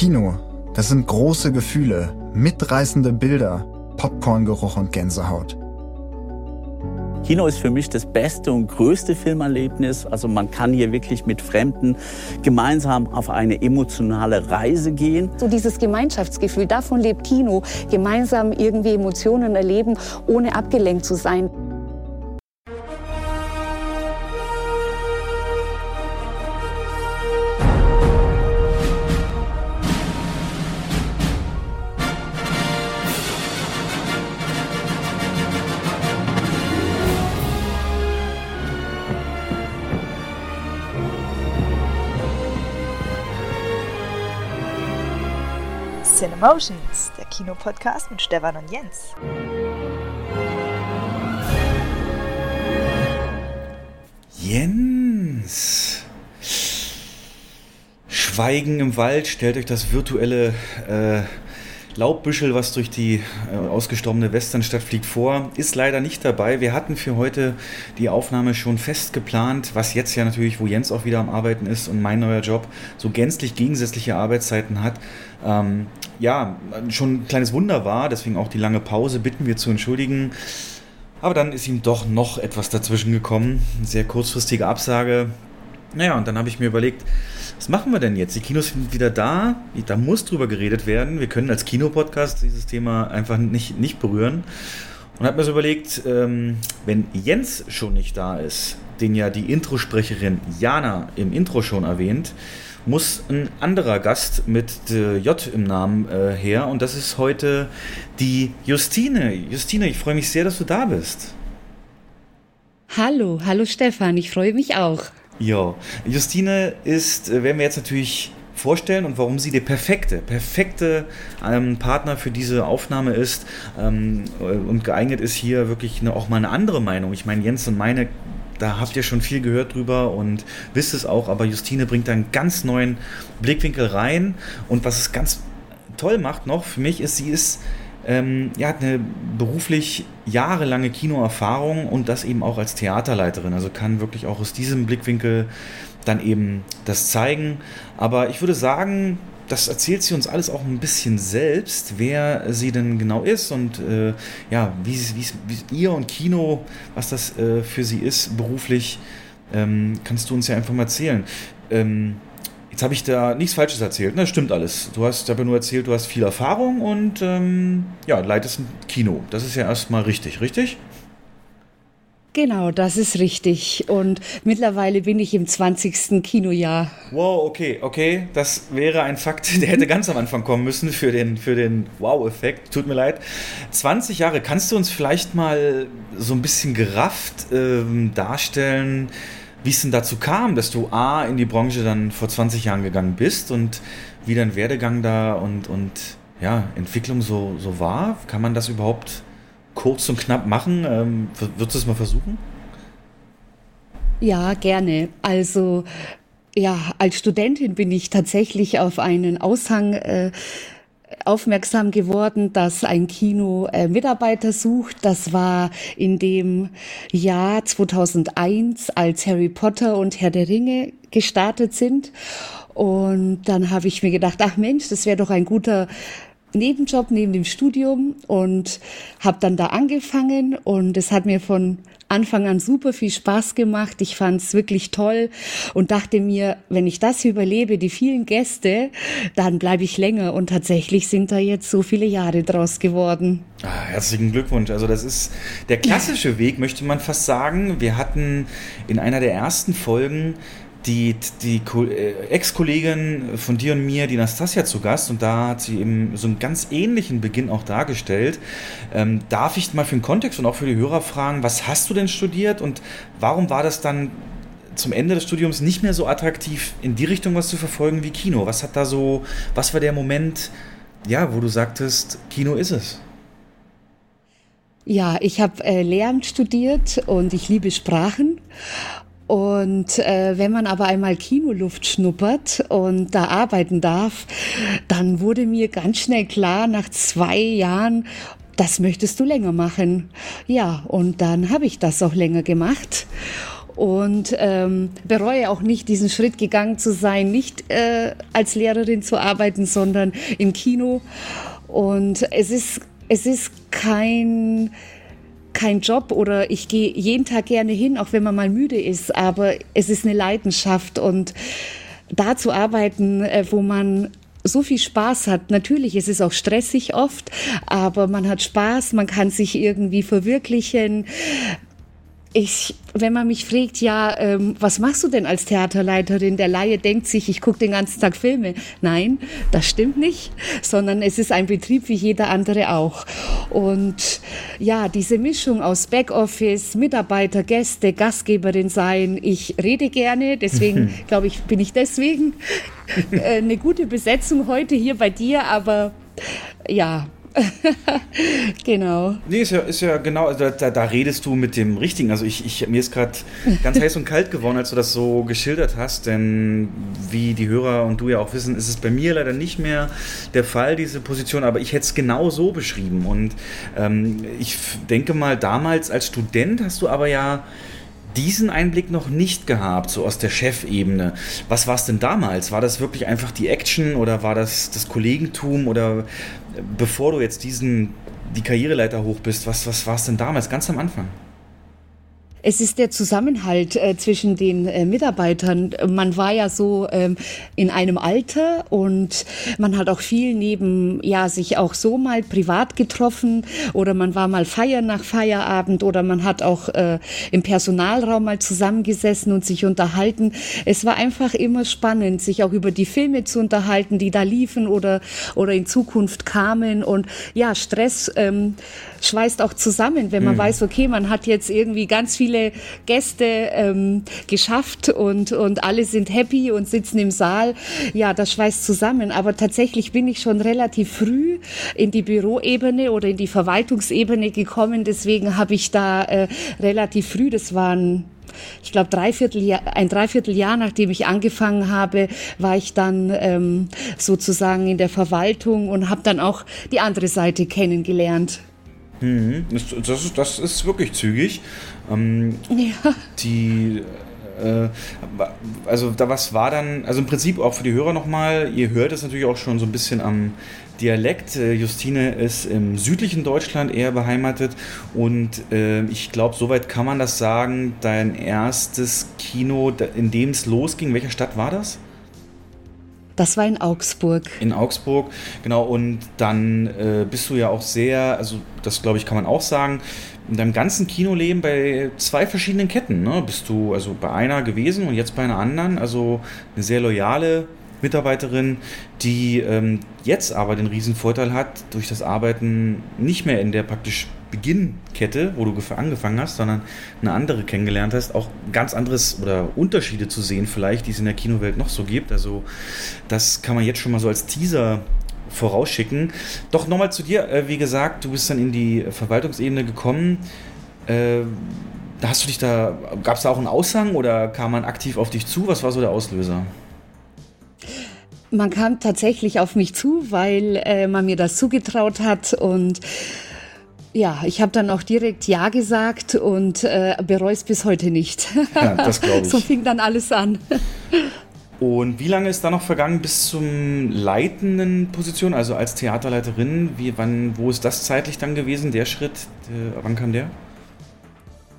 Kino, das sind große Gefühle, mitreißende Bilder, Popcorngeruch und Gänsehaut. Kino ist für mich das beste und größte Filmerlebnis. Also man kann hier wirklich mit Fremden gemeinsam auf eine emotionale Reise gehen. So dieses Gemeinschaftsgefühl, davon lebt Kino. Gemeinsam irgendwie Emotionen erleben, ohne abgelenkt zu sein. Cinemotions, der Kinopodcast mit Stefan und Jens. Jens. Schweigen im Wald, stellt euch das virtuelle äh, Laubbüschel, was durch die äh, ausgestorbene Westernstadt fliegt, vor. Ist leider nicht dabei. Wir hatten für heute die Aufnahme schon fest geplant, was jetzt ja natürlich, wo Jens auch wieder am Arbeiten ist und mein neuer Job so gänzlich gegensätzliche Arbeitszeiten hat. Ähm, ja, schon ein kleines Wunder war, deswegen auch die lange Pause, bitten wir zu entschuldigen. Aber dann ist ihm doch noch etwas dazwischen gekommen. Eine sehr kurzfristige Absage. Naja, und dann habe ich mir überlegt, was machen wir denn jetzt? Die Kinos sind wieder da, da muss drüber geredet werden. Wir können als Kinopodcast dieses Thema einfach nicht, nicht berühren. Und habe mir so überlegt, ähm, wenn Jens schon nicht da ist, den ja die Introsprecherin Jana im Intro schon erwähnt, muss ein anderer Gast mit J im Namen äh, her. Und das ist heute die Justine. Justine, ich freue mich sehr, dass du da bist. Hallo, hallo Stefan, ich freue mich auch. Ja, Justine ist, äh, werden wir jetzt natürlich vorstellen und warum sie der perfekte, perfekte ähm, Partner für diese Aufnahme ist ähm, äh, und geeignet ist, hier wirklich eine, auch mal eine andere Meinung. Ich meine, Jens und meine, da habt ihr schon viel gehört drüber und wisst es auch, aber Justine bringt da einen ganz neuen Blickwinkel rein und was es ganz toll macht noch für mich ist, sie ist ähm, ja, hat eine beruflich jahrelange Kinoerfahrung und das eben auch als Theaterleiterin. Also kann wirklich auch aus diesem Blickwinkel dann eben das zeigen. Aber ich würde sagen, das erzählt sie uns alles auch ein bisschen selbst, wer sie denn genau ist und äh, ja, wie, wie, ihr und Kino, was das äh, für sie ist beruflich, ähm, kannst du uns ja einfach mal erzählen. Ähm, Jetzt habe ich da nichts Falsches erzählt. Ne? stimmt alles. Du hast, ja nur erzählt, du hast viel Erfahrung und ähm, ja, leitest ein Kino. Das ist ja erstmal richtig, richtig? Genau, das ist richtig. Und mittlerweile bin ich im 20. Kinojahr. Wow, okay, okay. Das wäre ein Fakt, der hätte ganz am Anfang kommen müssen für den, für den Wow-Effekt. Tut mir leid. 20 Jahre, kannst du uns vielleicht mal so ein bisschen gerafft ähm, darstellen, wie es denn dazu kam, dass du A in die Branche dann vor 20 Jahren gegangen bist und wie dein Werdegang da und, und ja, Entwicklung so, so war. Kann man das überhaupt kurz und knapp machen? Ähm, würdest du es mal versuchen? Ja, gerne. Also ja, als Studentin bin ich tatsächlich auf einen Aushang äh, aufmerksam geworden, dass ein Kino äh, Mitarbeiter sucht. Das war in dem Jahr 2001, als Harry Potter und Herr der Ringe gestartet sind. Und dann habe ich mir gedacht, ach Mensch, das wäre doch ein guter Nebenjob neben dem Studium und habe dann da angefangen und es hat mir von Anfang an super viel Spaß gemacht. Ich fand es wirklich toll und dachte mir, wenn ich das überlebe, die vielen Gäste, dann bleibe ich länger. Und tatsächlich sind da jetzt so viele Jahre draus geworden. Ah, herzlichen Glückwunsch. Also das ist der klassische Weg, möchte man fast sagen. Wir hatten in einer der ersten Folgen die, die äh, Ex-Kollegin von dir und mir, die Nastasia, zu Gast und da hat sie eben so einen ganz ähnlichen Beginn auch dargestellt. Ähm, darf ich mal für den Kontext und auch für die Hörer fragen, was hast du denn studiert und warum war das dann zum Ende des Studiums nicht mehr so attraktiv, in die Richtung was zu verfolgen wie Kino? Was hat da so, was war der Moment, ja, wo du sagtest, Kino ist es? Ja, ich habe äh, Lehramt studiert und ich liebe Sprachen und äh, wenn man aber einmal Kinoluft schnuppert und da arbeiten darf, dann wurde mir ganz schnell klar, nach zwei Jahren, das möchtest du länger machen. Ja, und dann habe ich das auch länger gemacht. und ähm, bereue auch nicht, diesen Schritt gegangen zu sein, nicht äh, als Lehrerin zu arbeiten, sondern im Kino. Und es ist, es ist kein, kein Job oder ich gehe jeden Tag gerne hin, auch wenn man mal müde ist, aber es ist eine Leidenschaft und da zu arbeiten, äh, wo man so viel Spaß hat. Natürlich ist es auch stressig oft, aber man hat Spaß, man kann sich irgendwie verwirklichen. Ich, wenn man mich fragt, ja, ähm, was machst du denn als Theaterleiterin? Der Laie denkt sich, ich gucke den ganzen Tag Filme. Nein, das stimmt nicht, sondern es ist ein Betrieb wie jeder andere auch. Und ja, diese Mischung aus Backoffice, Mitarbeiter, Gäste, Gastgeberin sein. Ich rede gerne, deswegen glaube ich, bin ich deswegen äh, eine gute Besetzung heute hier bei dir, aber ja, genau. Nee, ist ja, ist ja genau, also da, da redest du mit dem Richtigen. Also ich, ich mir ist gerade ganz heiß und kalt geworden, als du das so geschildert hast, denn wie die Hörer und du ja auch wissen, ist es bei mir leider nicht mehr der Fall, diese Position, aber ich hätte es genau so beschrieben. Und ähm, ich denke mal, damals als Student hast du aber ja diesen Einblick noch nicht gehabt, so aus der Chefebene. Was war es denn damals? War das wirklich einfach die Action oder war das das Kollegentum oder bevor du jetzt diesen, die Karriereleiter hoch bist, was, was war es denn damals, ganz am Anfang? Es ist der Zusammenhalt äh, zwischen den äh, Mitarbeitern. Man war ja so ähm, in einem Alter und man hat auch viel neben, ja, sich auch so mal privat getroffen oder man war mal feiern nach Feierabend oder man hat auch äh, im Personalraum mal zusammengesessen und sich unterhalten. Es war einfach immer spannend, sich auch über die Filme zu unterhalten, die da liefen oder, oder in Zukunft kamen und ja, Stress ähm, schweißt auch zusammen, wenn man mhm. weiß, okay, man hat jetzt irgendwie ganz viele Gäste ähm, geschafft und, und alle sind happy und sitzen im Saal. Ja, das schweißt zusammen. Aber tatsächlich bin ich schon relativ früh in die Büroebene oder in die Verwaltungsebene gekommen. Deswegen habe ich da äh, relativ früh, das waren ich glaube, Dreivierteljahr, ein Dreivierteljahr, nachdem ich angefangen habe, war ich dann ähm, sozusagen in der Verwaltung und habe dann auch die andere Seite kennengelernt. Mhm. Das, das ist wirklich zügig. Ähm, ja. Die äh, also da was war dann, also im Prinzip auch für die Hörer nochmal, ihr hört es natürlich auch schon so ein bisschen am Dialekt. Äh, Justine ist im südlichen Deutschland eher beheimatet und äh, ich glaube, soweit kann man das sagen, dein erstes Kino, in dem es losging, welche Stadt war das? Das war in Augsburg. In Augsburg, genau. Und dann äh, bist du ja auch sehr, also das glaube ich kann man auch sagen, in deinem ganzen Kinoleben bei zwei verschiedenen Ketten. Ne? Bist du also bei einer gewesen und jetzt bei einer anderen. Also eine sehr loyale Mitarbeiterin, die ähm, jetzt aber den riesen Vorteil hat, durch das Arbeiten nicht mehr in der praktisch Beginnkette, wo du angefangen hast, sondern eine andere kennengelernt hast, auch ganz anderes oder Unterschiede zu sehen vielleicht, die es in der Kinowelt noch so gibt. Also das kann man jetzt schon mal so als Teaser vorausschicken. Doch nochmal zu dir, äh, wie gesagt, du bist dann in die Verwaltungsebene gekommen. Äh, hast du dich da, gab es da auch einen Aushang oder kam man aktiv auf dich zu? Was war so der Auslöser? Man kam tatsächlich auf mich zu, weil äh, man mir das zugetraut hat und ja, ich habe dann auch direkt Ja gesagt und äh, bereue es bis heute nicht. Ja, das glaube ich. so fing dann alles an. Und wie lange ist da noch vergangen bis zum leitenden Position, also als Theaterleiterin? Wie, wann, wo ist das zeitlich dann gewesen, der Schritt? Äh, wann kam der?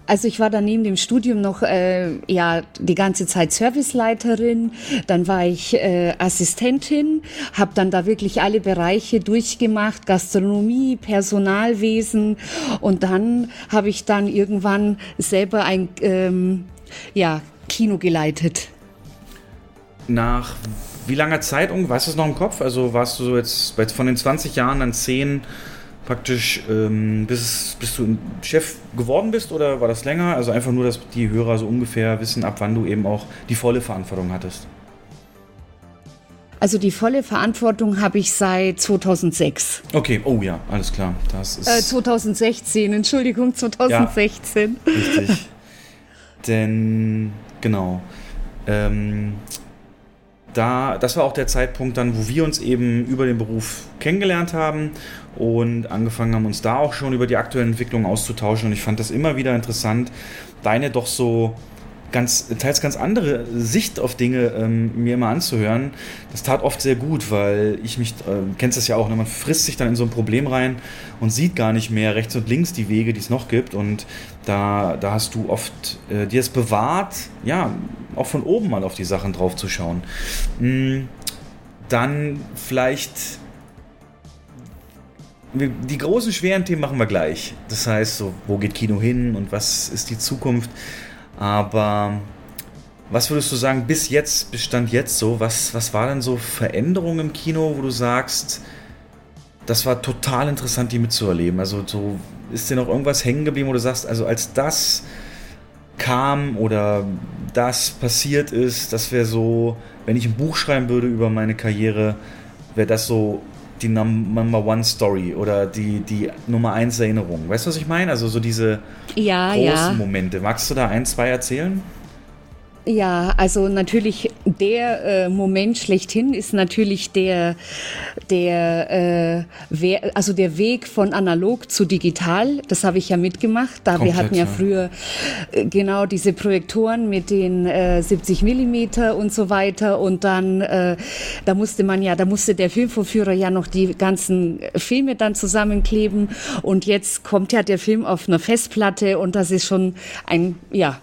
Also ich war dann neben dem Studium noch äh, ja die ganze Zeit Serviceleiterin, dann war ich äh, Assistentin, habe dann da wirklich alle Bereiche durchgemacht, Gastronomie, Personalwesen und dann habe ich dann irgendwann selber ein ähm, ja, Kino geleitet. Nach wie langer Zeit, weißt du es noch im Kopf? Also warst du so jetzt von den 20 Jahren dann 10 praktisch, ähm, bis, bis du Chef geworden bist oder war das länger? Also einfach nur, dass die Hörer so ungefähr wissen, ab wann du eben auch die volle Verantwortung hattest. Also die volle Verantwortung habe ich seit 2006. Okay, oh ja, alles klar. Das ist äh, 2016, Entschuldigung, 2016. Ja, richtig. Denn, genau. Ähm, da, das war auch der Zeitpunkt dann, wo wir uns eben über den Beruf kennengelernt haben und angefangen haben, uns da auch schon über die aktuellen Entwicklungen auszutauschen. Und ich fand das immer wieder interessant, deine doch so ganz, teils ganz andere Sicht auf Dinge ähm, mir immer anzuhören. Das tat oft sehr gut, weil ich mich, äh, kennst das ja auch, ne? man frisst sich dann in so ein Problem rein und sieht gar nicht mehr rechts und links die Wege, die es noch gibt. Und da, da hast du oft äh, dir es bewahrt, ja, auch von oben mal auf die Sachen drauf zu schauen. Mhm. Dann vielleicht die großen schweren Themen machen wir gleich. Das heißt, so, wo geht Kino hin und was ist die Zukunft? Aber was würdest du sagen, bis jetzt, bis Stand jetzt so, was, was war denn so Veränderungen im Kino, wo du sagst, das war total interessant, die mitzuerleben? Also so, ist dir noch irgendwas hängen geblieben, wo du sagst, also als das kam oder das passiert ist, das wäre so, wenn ich ein Buch schreiben würde über meine Karriere, wäre das so die Number One Story oder die, die Nummer eins Erinnerung. Weißt du, was ich meine? Also so diese ja, großen ja. Momente. Magst du da ein, zwei erzählen? Ja, also natürlich der äh, Moment schlechthin ist natürlich der der äh, also der Weg von analog zu digital. Das habe ich ja mitgemacht. Da Komplett, wir hatten ja, ja. früher äh, genau diese Projektoren mit den äh, 70 Millimeter und so weiter und dann äh, da musste man ja, da musste der Filmvorführer ja noch die ganzen Filme dann zusammenkleben und jetzt kommt ja der Film auf einer Festplatte und das ist schon ein ja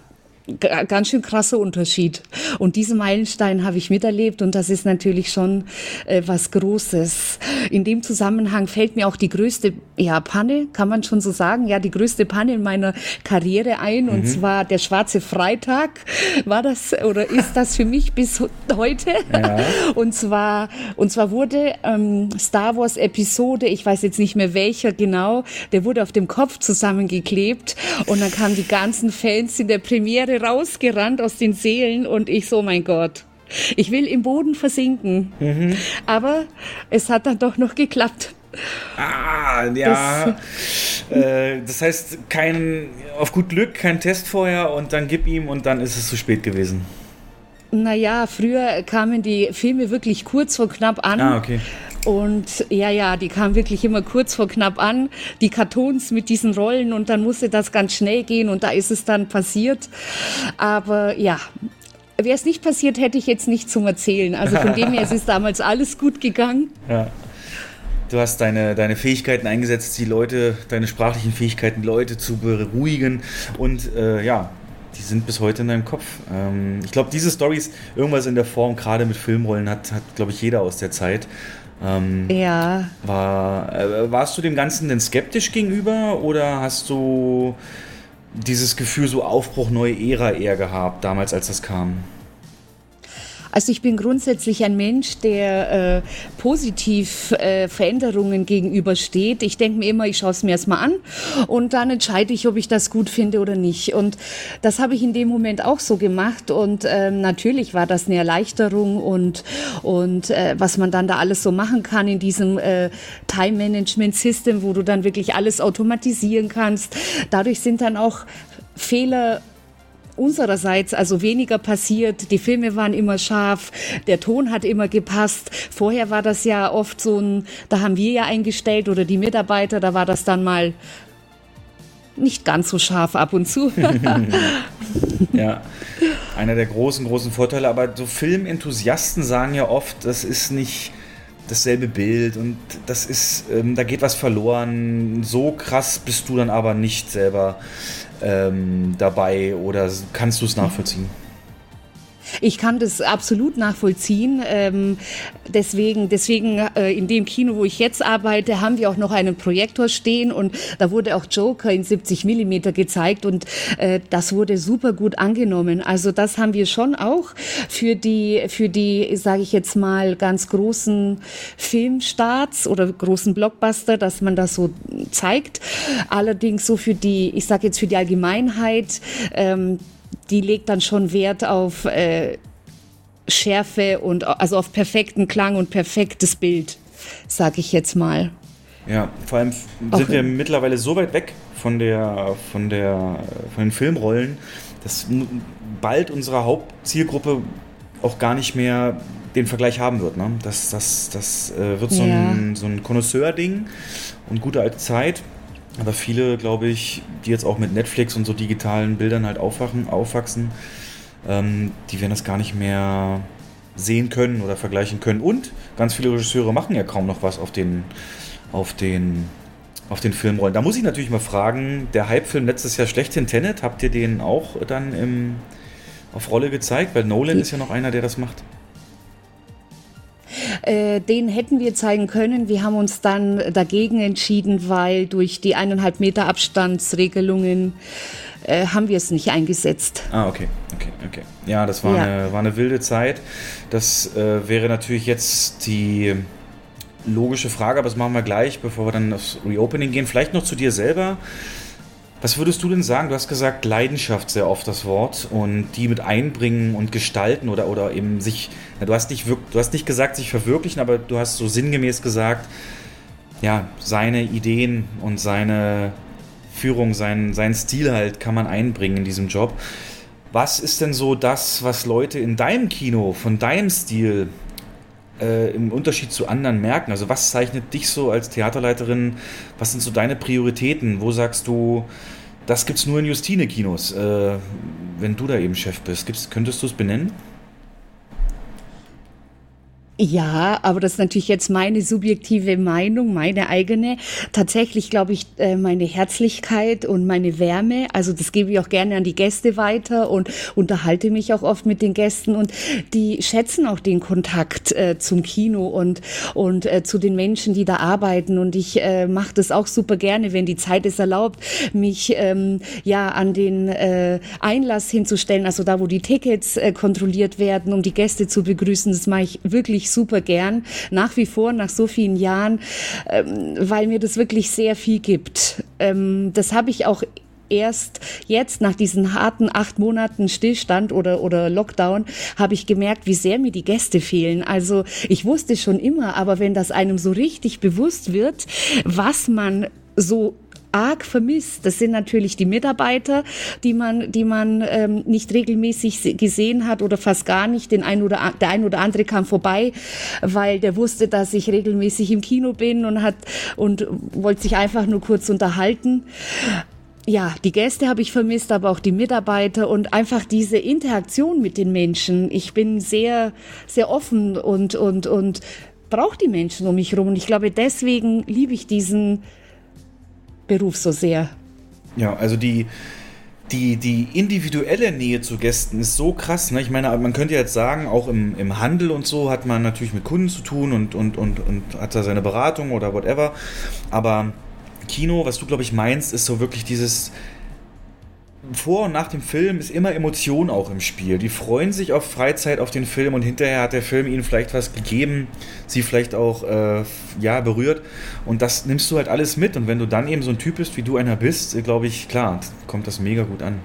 ganz schön krasser Unterschied. Und diesen Meilenstein habe ich miterlebt und das ist natürlich schon äh, was Großes. In dem Zusammenhang fällt mir auch die größte ja, Panne, kann man schon so sagen, ja, die größte Panne in meiner Karriere ein mhm. und zwar der Schwarze Freitag war das oder ist das für mich bis heute. Ja. Und zwar und zwar wurde ähm, Star Wars Episode, ich weiß jetzt nicht mehr welcher genau, der wurde auf dem Kopf zusammengeklebt und dann kamen die ganzen Fans in der Premiere rausgerannt aus den Seelen und ich so, mein Gott. Ich will im Boden versinken. Mhm. Aber es hat dann doch noch geklappt. Ah, ja. Das, äh, das heißt, kein, auf gut Glück, kein Test vorher und dann gib ihm und dann ist es zu spät gewesen. Naja, früher kamen die Filme wirklich kurz vor knapp an. Ah, okay. Und ja, ja, die kam wirklich immer kurz vor knapp an, die Kartons mit diesen Rollen und dann musste das ganz schnell gehen und da ist es dann passiert. Aber ja, wäre es nicht passiert, hätte ich jetzt nicht zum Erzählen. Also von dem her, es ist damals alles gut gegangen. Ja. Du hast deine, deine Fähigkeiten eingesetzt, die Leute, deine sprachlichen Fähigkeiten, Leute zu beruhigen und äh, ja, die sind bis heute in deinem Kopf. Ähm, ich glaube, diese Stories, irgendwas in der Form, gerade mit Filmrollen, hat, hat glaube ich, jeder aus der Zeit. Ähm, ja. War, äh, warst du dem Ganzen denn skeptisch gegenüber oder hast du dieses Gefühl so Aufbruch, neue Ära eher gehabt, damals als das kam? Also ich bin grundsätzlich ein Mensch, der äh, positiv äh, Veränderungen gegenübersteht. Ich denke mir immer, ich schaue es mir erstmal an und dann entscheide ich, ob ich das gut finde oder nicht. Und das habe ich in dem Moment auch so gemacht. Und ähm, natürlich war das eine Erleichterung und, und äh, was man dann da alles so machen kann in diesem äh, Time-Management-System, wo du dann wirklich alles automatisieren kannst. Dadurch sind dann auch Fehler unsererseits also weniger passiert. Die Filme waren immer scharf, der Ton hat immer gepasst. Vorher war das ja oft so ein, da haben wir ja eingestellt oder die Mitarbeiter, da war das dann mal nicht ganz so scharf ab und zu. ja, einer der großen, großen Vorteile. Aber so Filmenthusiasten sagen ja oft, das ist nicht dasselbe Bild und das ist, ähm, da geht was verloren. So krass bist du dann aber nicht selber ähm, dabei oder kannst du es nachvollziehen? Ich kann das absolut nachvollziehen. Ähm, deswegen, deswegen äh, in dem Kino, wo ich jetzt arbeite, haben wir auch noch einen Projektor stehen und da wurde auch Joker in 70 Millimeter gezeigt und äh, das wurde super gut angenommen. Also das haben wir schon auch für die, für die, sage ich jetzt mal, ganz großen Filmstarts oder großen Blockbuster, dass man das so zeigt. Allerdings so für die, ich sage jetzt für die Allgemeinheit. Ähm, die legt dann schon Wert auf äh, Schärfe und also auf perfekten Klang und perfektes Bild, sag ich jetzt mal. Ja, vor allem sind Auch, wir mittlerweile so weit weg von der von der von den Filmrollen, dass bald unsere Hauptzielgruppe auch gar nicht mehr den Vergleich haben wird. Ne? Das, das, das äh, wird so ja. ein, so ein Connoisseur-Ding und gute alte Zeit. Aber viele, glaube ich, die jetzt auch mit Netflix und so digitalen Bildern halt aufwachen, aufwachsen, ähm, die werden das gar nicht mehr sehen können oder vergleichen können. Und ganz viele Regisseure machen ja kaum noch was auf den, auf den, auf den Filmrollen. Da muss ich natürlich mal fragen, der Hype-Film letztes Jahr schlechthin Tenet, habt ihr den auch dann im, auf Rolle gezeigt? Weil Nolan ist ja noch einer, der das macht. Äh, den hätten wir zeigen können. Wir haben uns dann dagegen entschieden, weil durch die eineinhalb Meter Abstandsregelungen äh, haben wir es nicht eingesetzt. Ah, okay, okay, okay. Ja, das war, ja. Eine, war eine wilde Zeit. Das äh, wäre natürlich jetzt die logische Frage, aber das machen wir gleich, bevor wir dann aufs Reopening gehen. Vielleicht noch zu dir selber. Was würdest du denn sagen? Du hast gesagt, Leidenschaft sehr oft das Wort und die mit einbringen und gestalten oder, oder eben sich, na, du, hast nicht, du hast nicht gesagt, sich verwirklichen, aber du hast so sinngemäß gesagt, ja, seine Ideen und seine Führung, sein, seinen Stil halt kann man einbringen in diesem Job. Was ist denn so das, was Leute in deinem Kino von deinem Stil äh, im Unterschied zu anderen merken? Also was zeichnet dich so als Theaterleiterin? Was sind so deine Prioritäten? Wo sagst du, das gibt es nur in Justine-Kinos, äh, wenn du da eben Chef bist? Gibt's, könntest du es benennen? Ja, aber das ist natürlich jetzt meine subjektive Meinung, meine eigene. Tatsächlich glaube ich, äh, meine Herzlichkeit und meine Wärme, also das gebe ich auch gerne an die Gäste weiter und unterhalte mich auch oft mit den Gästen und die schätzen auch den Kontakt äh, zum Kino und, und äh, zu den Menschen, die da arbeiten. Und ich äh, mache das auch super gerne, wenn die Zeit es erlaubt, mich ähm, ja an den äh, Einlass hinzustellen, also da, wo die Tickets äh, kontrolliert werden, um die Gäste zu begrüßen. Das mache ich wirklich super gern, nach wie vor, nach so vielen Jahren, ähm, weil mir das wirklich sehr viel gibt. Ähm, das habe ich auch erst jetzt nach diesen harten acht Monaten Stillstand oder, oder Lockdown habe ich gemerkt, wie sehr mir die Gäste fehlen. Also ich wusste schon immer, aber wenn das einem so richtig bewusst wird, was man so arg vermisst. Das sind natürlich die Mitarbeiter, die man, die man ähm, nicht regelmäßig gesehen hat oder fast gar nicht. Den ein oder der ein oder andere kam vorbei, weil der wusste, dass ich regelmäßig im Kino bin und hat und wollte sich einfach nur kurz unterhalten ja, die Gäste habe ich vermisst, aber auch die Mitarbeiter und einfach diese Interaktion mit den Menschen. Ich bin sehr, sehr offen und, und, und brauche die Menschen um mich herum. Und ich glaube, deswegen liebe ich diesen Beruf so sehr. Ja, also die, die, die individuelle Nähe zu Gästen ist so krass. Ne? Ich meine, man könnte jetzt sagen, auch im, im Handel und so hat man natürlich mit Kunden zu tun und, und, und, und hat da seine Beratung oder whatever. Aber Kino, was du, glaube ich, meinst, ist so wirklich dieses vor und nach dem Film ist immer Emotion auch im Spiel. Die freuen sich auf Freizeit auf den Film und hinterher hat der Film ihnen vielleicht was gegeben, sie vielleicht auch äh, ja berührt und das nimmst du halt alles mit und wenn du dann eben so ein Typ bist, wie du einer bist, glaube ich, klar, kommt das mega gut an.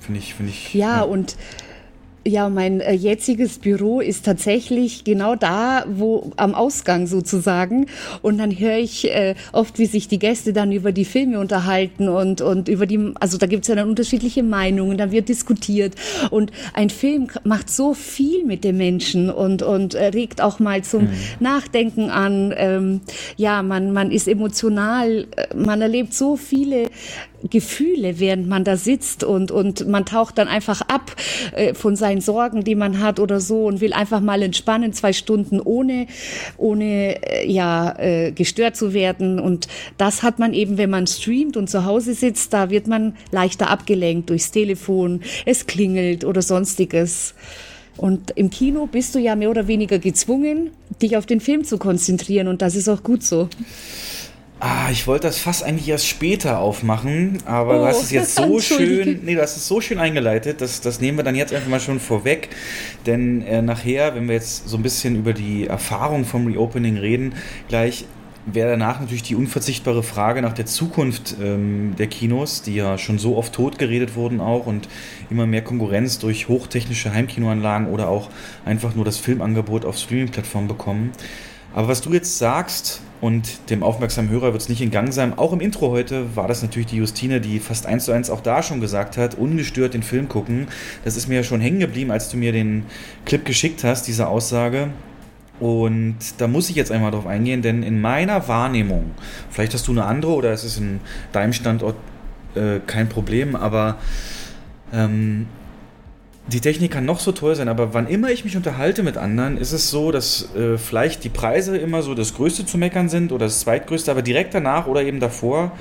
Finde ich, finde ich. Ja, ja, und ja, mein äh, jetziges Büro ist tatsächlich genau da, wo am Ausgang sozusagen. Und dann höre ich äh, oft, wie sich die Gäste dann über die Filme unterhalten und, und über die, also da gibt's ja dann unterschiedliche Meinungen, da wird diskutiert. Und ein Film macht so viel mit den Menschen und, und äh, regt auch mal zum mhm. Nachdenken an. Ähm, ja, man, man ist emotional, äh, man erlebt so viele Gefühle, während man da sitzt und, und man taucht dann einfach ab äh, von seinen Sorgen, die man hat oder so und will einfach mal entspannen, zwei Stunden ohne, ohne äh, ja, äh, gestört zu werden. Und das hat man eben, wenn man streamt und zu Hause sitzt, da wird man leichter abgelenkt durchs Telefon, es klingelt oder sonstiges. Und im Kino bist du ja mehr oder weniger gezwungen, dich auf den Film zu konzentrieren und das ist auch gut so. Ah, ich wollte das fast eigentlich erst später aufmachen, aber oh, du hast es jetzt so schön, nee, du hast es so schön eingeleitet, das, das nehmen wir dann jetzt einfach mal schon vorweg, denn äh, nachher, wenn wir jetzt so ein bisschen über die Erfahrung vom Reopening reden, gleich wäre danach natürlich die unverzichtbare Frage nach der Zukunft ähm, der Kinos, die ja schon so oft totgeredet wurden auch und immer mehr Konkurrenz durch hochtechnische Heimkinoanlagen oder auch einfach nur das Filmangebot auf Streaming-Plattformen bekommen. Aber was du jetzt sagst, und dem aufmerksamen Hörer wird es nicht in Gang sein, auch im Intro heute war das natürlich die Justine, die fast eins zu eins auch da schon gesagt hat, ungestört den Film gucken. Das ist mir ja schon hängen geblieben, als du mir den Clip geschickt hast, diese Aussage. Und da muss ich jetzt einmal drauf eingehen, denn in meiner Wahrnehmung, vielleicht hast du eine andere oder es ist in deinem Standort äh, kein Problem, aber ähm, die Technik kann noch so toll sein, aber wann immer ich mich unterhalte mit anderen, ist es so, dass äh, vielleicht die Preise immer so das Größte zu meckern sind oder das Zweitgrößte, aber direkt danach oder eben davor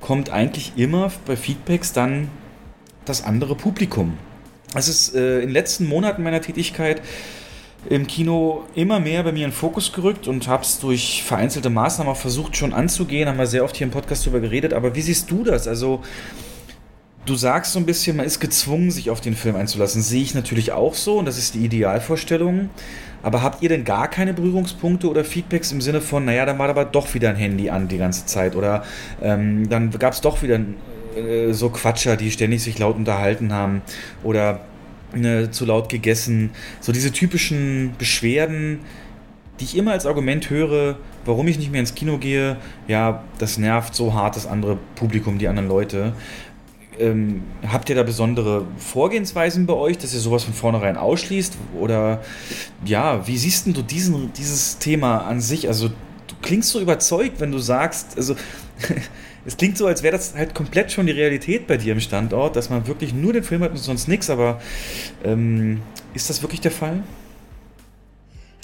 kommt eigentlich immer bei Feedbacks dann das andere Publikum. Es ist äh, in den letzten Monaten meiner Tätigkeit im Kino immer mehr bei mir in den Fokus gerückt und habe es durch vereinzelte Maßnahmen auch versucht schon anzugehen, haben wir sehr oft hier im Podcast darüber geredet, aber wie siehst du das? Also du sagst so ein bisschen, man ist gezwungen, sich auf den Film einzulassen. Sehe ich natürlich auch so und das ist die Idealvorstellung. Aber habt ihr denn gar keine Berührungspunkte oder Feedbacks im Sinne von, naja, dann war aber doch wieder ein Handy an die ganze Zeit oder ähm, dann gab es doch wieder äh, so Quatscher, die ständig sich laut unterhalten haben oder äh, zu laut gegessen. So diese typischen Beschwerden, die ich immer als Argument höre, warum ich nicht mehr ins Kino gehe. Ja, das nervt so hart das andere Publikum, die anderen Leute. Ähm, habt ihr da besondere Vorgehensweisen bei euch, dass ihr sowas von vornherein ausschließt? Oder ja, wie siehst du diesen, dieses Thema an sich? Also, du klingst so überzeugt, wenn du sagst, also es klingt so, als wäre das halt komplett schon die Realität bei dir im Standort, dass man wirklich nur den Film hat und sonst nichts, aber ähm, ist das wirklich der Fall?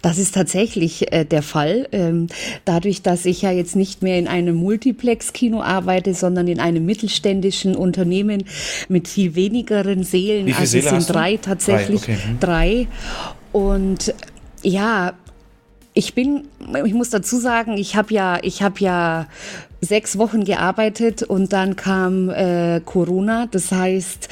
Das ist tatsächlich äh, der Fall. Ähm, dadurch, dass ich ja jetzt nicht mehr in einem Multiplex-Kino arbeite, sondern in einem mittelständischen Unternehmen mit viel wenigeren Seelen. Wie viele also Seele es sind drei tatsächlich. Drei, okay. Hm. Drei. Und ja, ich bin, ich muss dazu sagen, ich habe ja, ich habe ja sechs Wochen gearbeitet und dann kam äh, Corona. Das heißt,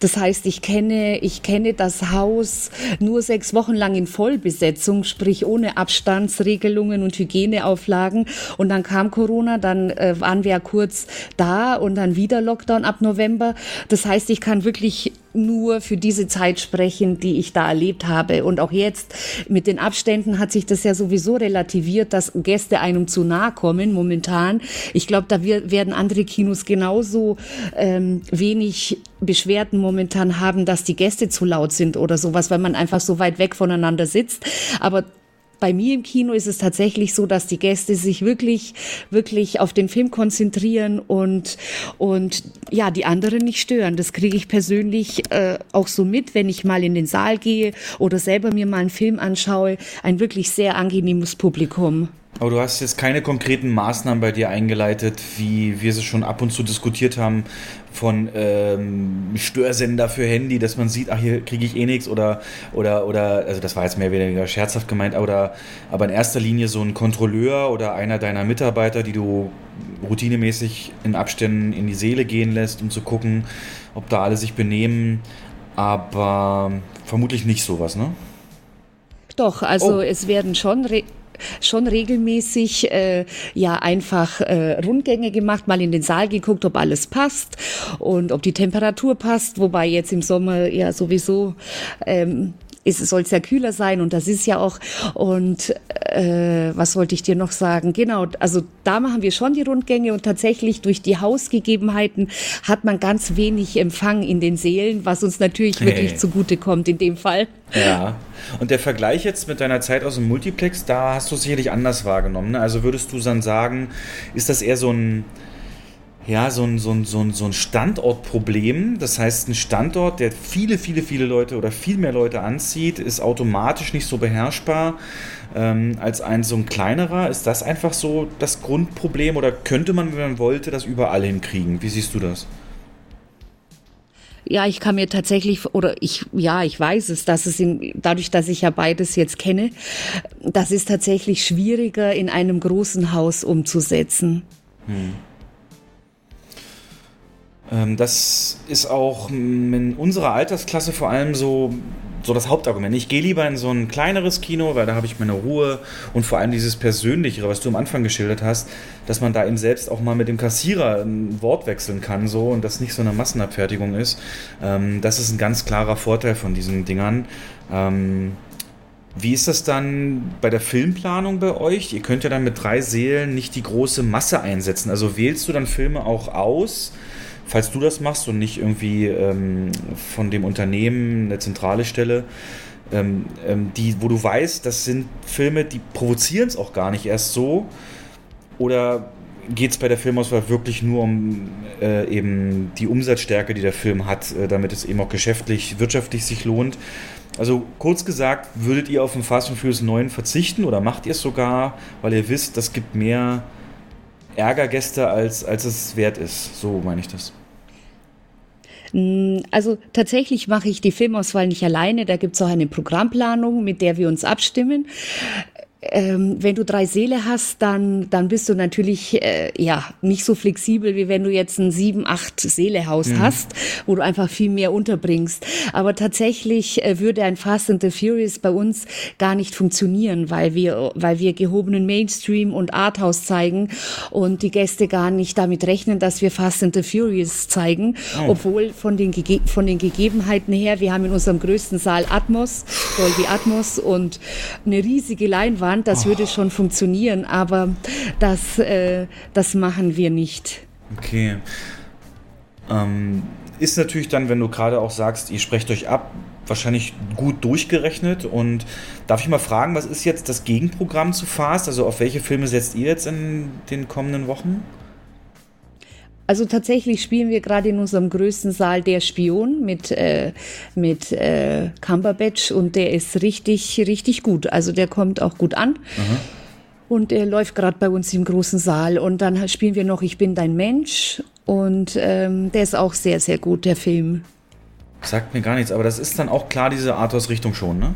das heißt, ich kenne, ich kenne das Haus nur sechs Wochen lang in Vollbesetzung, sprich ohne Abstandsregelungen und Hygieneauflagen. Und dann kam Corona, dann äh, waren wir ja kurz da und dann wieder Lockdown ab November. Das heißt, ich kann wirklich nur für diese Zeit sprechen, die ich da erlebt habe. Und auch jetzt mit den Abständen hat sich das ja sowieso relativiert, dass Gäste einem zu nahe kommen momentan. Ich glaube, da wir, werden andere Kinos genauso ähm, wenig Beschwerden momentan haben, dass die Gäste zu laut sind oder sowas, weil man einfach so weit weg voneinander sitzt. Aber bei mir im Kino ist es tatsächlich so, dass die Gäste sich wirklich, wirklich auf den Film konzentrieren und, und ja, die anderen nicht stören. Das kriege ich persönlich äh, auch so mit, wenn ich mal in den Saal gehe oder selber mir mal einen Film anschaue. Ein wirklich sehr angenehmes Publikum. Aber du hast jetzt keine konkreten Maßnahmen bei dir eingeleitet, wie wir sie schon ab und zu diskutiert haben, von ähm, Störsender für Handy, dass man sieht, ach, hier kriege ich eh nichts oder, oder, oder, also das war jetzt mehr oder weniger scherzhaft gemeint, oder, aber in erster Linie so ein Kontrolleur oder einer deiner Mitarbeiter, die du routinemäßig in Abständen in die Seele gehen lässt, um zu gucken, ob da alle sich benehmen, aber vermutlich nicht sowas, ne? Doch, also Oh. es werden schon re schon regelmäßig äh, ja einfach äh, Rundgänge gemacht, mal in den Saal geguckt, ob alles passt und ob die Temperatur passt, wobei jetzt im Sommer ja sowieso ähm, es soll ja kühler sein und das ist ja auch. Und äh, was wollte ich dir noch sagen? Genau, also da machen wir schon die Rundgänge und tatsächlich durch die Hausgegebenheiten hat man ganz wenig Empfang in den Seelen, was uns natürlich wirklich Hey. zugute kommt in dem Fall. Ja. Und der Vergleich jetzt mit deiner Zeit aus dem Multiplex, da hast du sicherlich anders wahrgenommen. Ne? Also würdest du dann sagen, ist das eher so ein, ja, so ein, so ein, so ein, so ein Standortproblem? Das heißt, ein Standort, der viele, viele, viele Leute oder viel mehr Leute anzieht, ist automatisch nicht so beherrschbar ähm, als ein so ein kleinerer. Ist das einfach so das Grundproblem oder könnte man, wenn man wollte, das überall hinkriegen? Wie siehst du das? Ja, ich kann mir tatsächlich, oder ich, ja, ich weiß es, dass es in, dadurch, dass ich ja beides jetzt kenne, das ist tatsächlich schwieriger in einem großen Haus umzusetzen. Ähm, das ist auch in unserer Altersklasse vor allem so, so das Hauptargument. Ich gehe lieber in so ein kleineres Kino, weil da habe ich meine Ruhe und vor allem dieses Persönlichere, was du am Anfang geschildert hast, dass man da eben selbst auch mal mit dem Kassierer ein Wort wechseln kann so und das nicht so eine Massenabfertigung ist. Ähm, das ist ein ganz klarer Vorteil von diesen Dingern. Ähm, wie ist das dann bei der Filmplanung bei euch? Ihr könnt ja dann mit drei Seelen nicht die große Masse einsetzen. Also wählst du dann Filme auch aus, falls du das machst und nicht irgendwie ähm, von dem Unternehmen eine zentrale Stelle, ähm, ähm, die, wo du weißt, das sind Filme, die provozieren es auch gar nicht erst so. Oder geht es bei der Filmauswahl wirklich nur um äh, eben die Umsatzstärke, die der Film hat, äh, damit es eben auch geschäftlich, wirtschaftlich sich lohnt. Also kurz gesagt, würdet ihr auf den Fast and Furious 9 verzichten oder macht ihr es sogar, weil ihr wisst, das gibt mehr Ärgergäste, als, als es wert ist? So meine ich das. Mm, also tatsächlich mache ich die Filmauswahl nicht alleine. Da gibt es auch eine Programmplanung, mit der wir uns abstimmen ähm, wenn du drei Seele hast, dann, dann bist du natürlich äh, ja nicht so flexibel, wie wenn du jetzt ein sieben, acht Seele-Haus mhm. hast, wo du einfach viel mehr unterbringst. Aber tatsächlich äh, würde ein Fast and the Furious bei uns gar nicht funktionieren, weil wir, weil wir gehobenen Mainstream und Arthouse zeigen und die Gäste gar nicht damit rechnen, dass wir Fast and the Furious zeigen, oh. obwohl von den, Gege von den Gegebenheiten her, wir haben in unserem größten Saal Atmos, Dolby Atmos und eine riesige Leinwand geplant, das oh. würde schon funktionieren, aber das, äh, das machen wir nicht. Okay. Ähm, ist natürlich dann, wenn du gerade auch sagst, ihr sprecht euch ab, wahrscheinlich gut durchgerechnet. Und darf ich mal fragen, was ist jetzt das Gegenprogramm zu Fast? Also auf welche Filme setzt ihr jetzt in den kommenden Wochen? Also tatsächlich spielen wir gerade in unserem größten Saal Der Spion mit, äh, mit äh, Cumberbatch und der ist richtig, richtig gut. Also der kommt auch gut an. Aha. Und er läuft gerade bei uns im großen Saal. Und dann spielen wir noch Ich bin dein Mensch. Und ähm, der ist auch sehr, sehr gut, der Film. Sagt mir gar nichts, aber das ist dann auch klar diese Arthurs-Richtung schon, ne?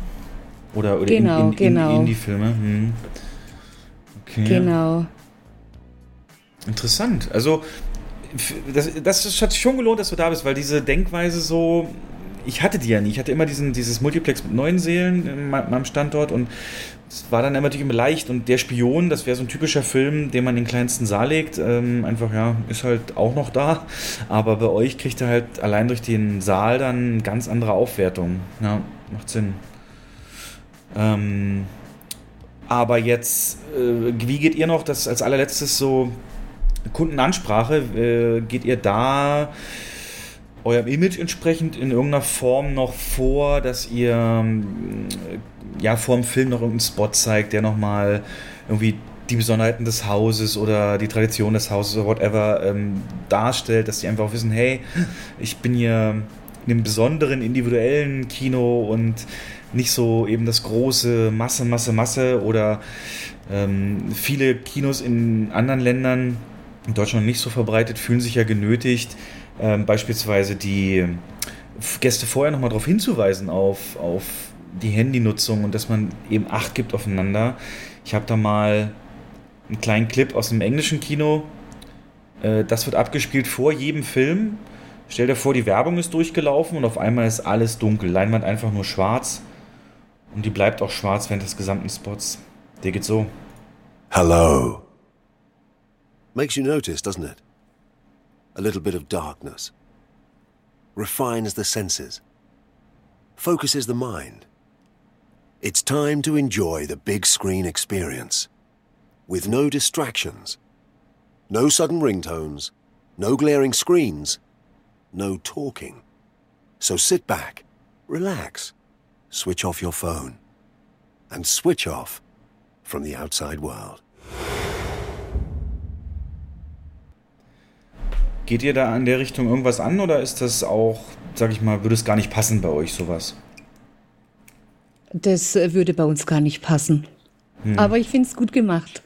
Oder, oder genau, in, in, genau. in, die Filme. Hm. Okay. Genau. Interessant. Also das, das hat sich schon gelohnt, dass du da bist, weil diese Denkweise so, ich hatte die ja nie. Ich hatte immer diesen, dieses Multiplex mit neun Seelen in meinem Standort und es war dann natürlich immer leicht. Und der Spion, das wäre so ein typischer Film, den man in den kleinsten Saal legt. Ähm, einfach, ja, ist halt auch noch da. Aber bei euch kriegt er halt allein durch den Saal dann ganz andere Aufwertung. Ja, macht Sinn. Ähm, aber jetzt, äh, wie geht ihr noch das als allerletztes so Kundenansprache, äh, geht ihr da eurem Image entsprechend in irgendeiner Form noch vor, dass ihr ähm, ja vor dem Film noch irgendeinen Spot zeigt, der nochmal irgendwie die Besonderheiten des Hauses oder die Tradition des Hauses oder whatever ähm, darstellt, dass die einfach wissen, hey, ich bin hier in einem besonderen individuellen Kino und nicht so eben das große Masse, Masse, Masse oder ähm, viele Kinos in anderen Ländern in Deutschland nicht so verbreitet, fühlen sich ja genötigt, ähm, beispielsweise die Gäste vorher nochmal darauf hinzuweisen, auf, auf die Handynutzung und dass man eben Acht gibt aufeinander. Ich habe da mal einen kleinen Clip aus dem englischen Kino. Äh, das wird abgespielt vor jedem Film. Stell dir vor, die Werbung ist durchgelaufen und auf einmal ist alles dunkel. Leinwand einfach nur schwarz. Und die bleibt auch schwarz während des gesamten Spots. Der geht so. Hello. Makes you notice, doesn't it? A little bit of darkness. Refines the senses. Focuses the mind. It's time to enjoy the big screen experience. With no distractions. No sudden ringtones. No glaring screens. No talking. So sit back, relax, switch off your phone, and switch off from the outside world. Geht ihr da in der Richtung irgendwas an oder ist das auch, sag ich mal, würde es gar nicht passen bei euch sowas? Das äh, würde bei uns gar nicht passen. Hm. Aber ich finde es gut gemacht.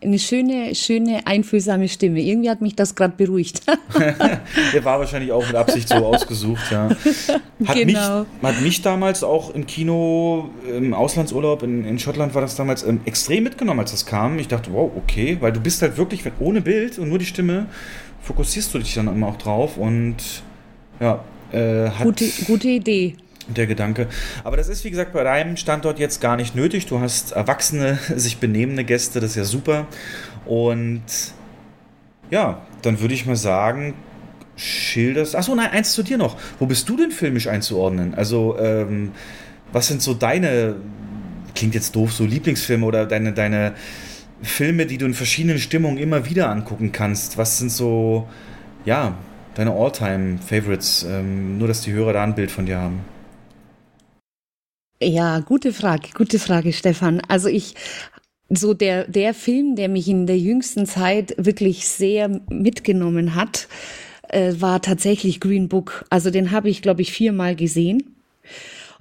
Eine schöne, schöne, einfühlsame Stimme. Irgendwie hat mich das gerade beruhigt. Der war wahrscheinlich auch mit Absicht so ausgesucht, ja. Hat, genau. mich, hat mich damals auch im Kino, im Auslandsurlaub in, in Schottland war das damals ähm, extrem mitgenommen, als das kam. Ich dachte, wow, okay, weil du bist halt wirklich ohne Bild und nur die Stimme fokussierst du dich dann immer auch drauf und ja, äh, hat gute, gute Idee. Der Gedanke. Aber das ist, wie gesagt, bei deinem Standort jetzt gar nicht nötig. Du hast erwachsene, sich benehmende Gäste, das ist ja super. Und ja, dann würde ich mal sagen, schilderst. Achso, nein, eins zu dir noch. Wo bist du denn filmisch einzuordnen? Also, ähm, was sind so deine, klingt jetzt doof, so Lieblingsfilme oder deine, deine Filme, die du in verschiedenen Stimmungen immer wieder angucken kannst? Was sind so, ja, deine All-Time-Favorites? Ähm, nur, dass die Hörer da ein Bild von dir haben. Ja, gute Frage, gute Frage, Stefan. Also ich so der, der Film, der mich in der jüngsten Zeit wirklich sehr mitgenommen hat, äh, war tatsächlich Green Book. Also den habe ich, glaube ich, viermal gesehen.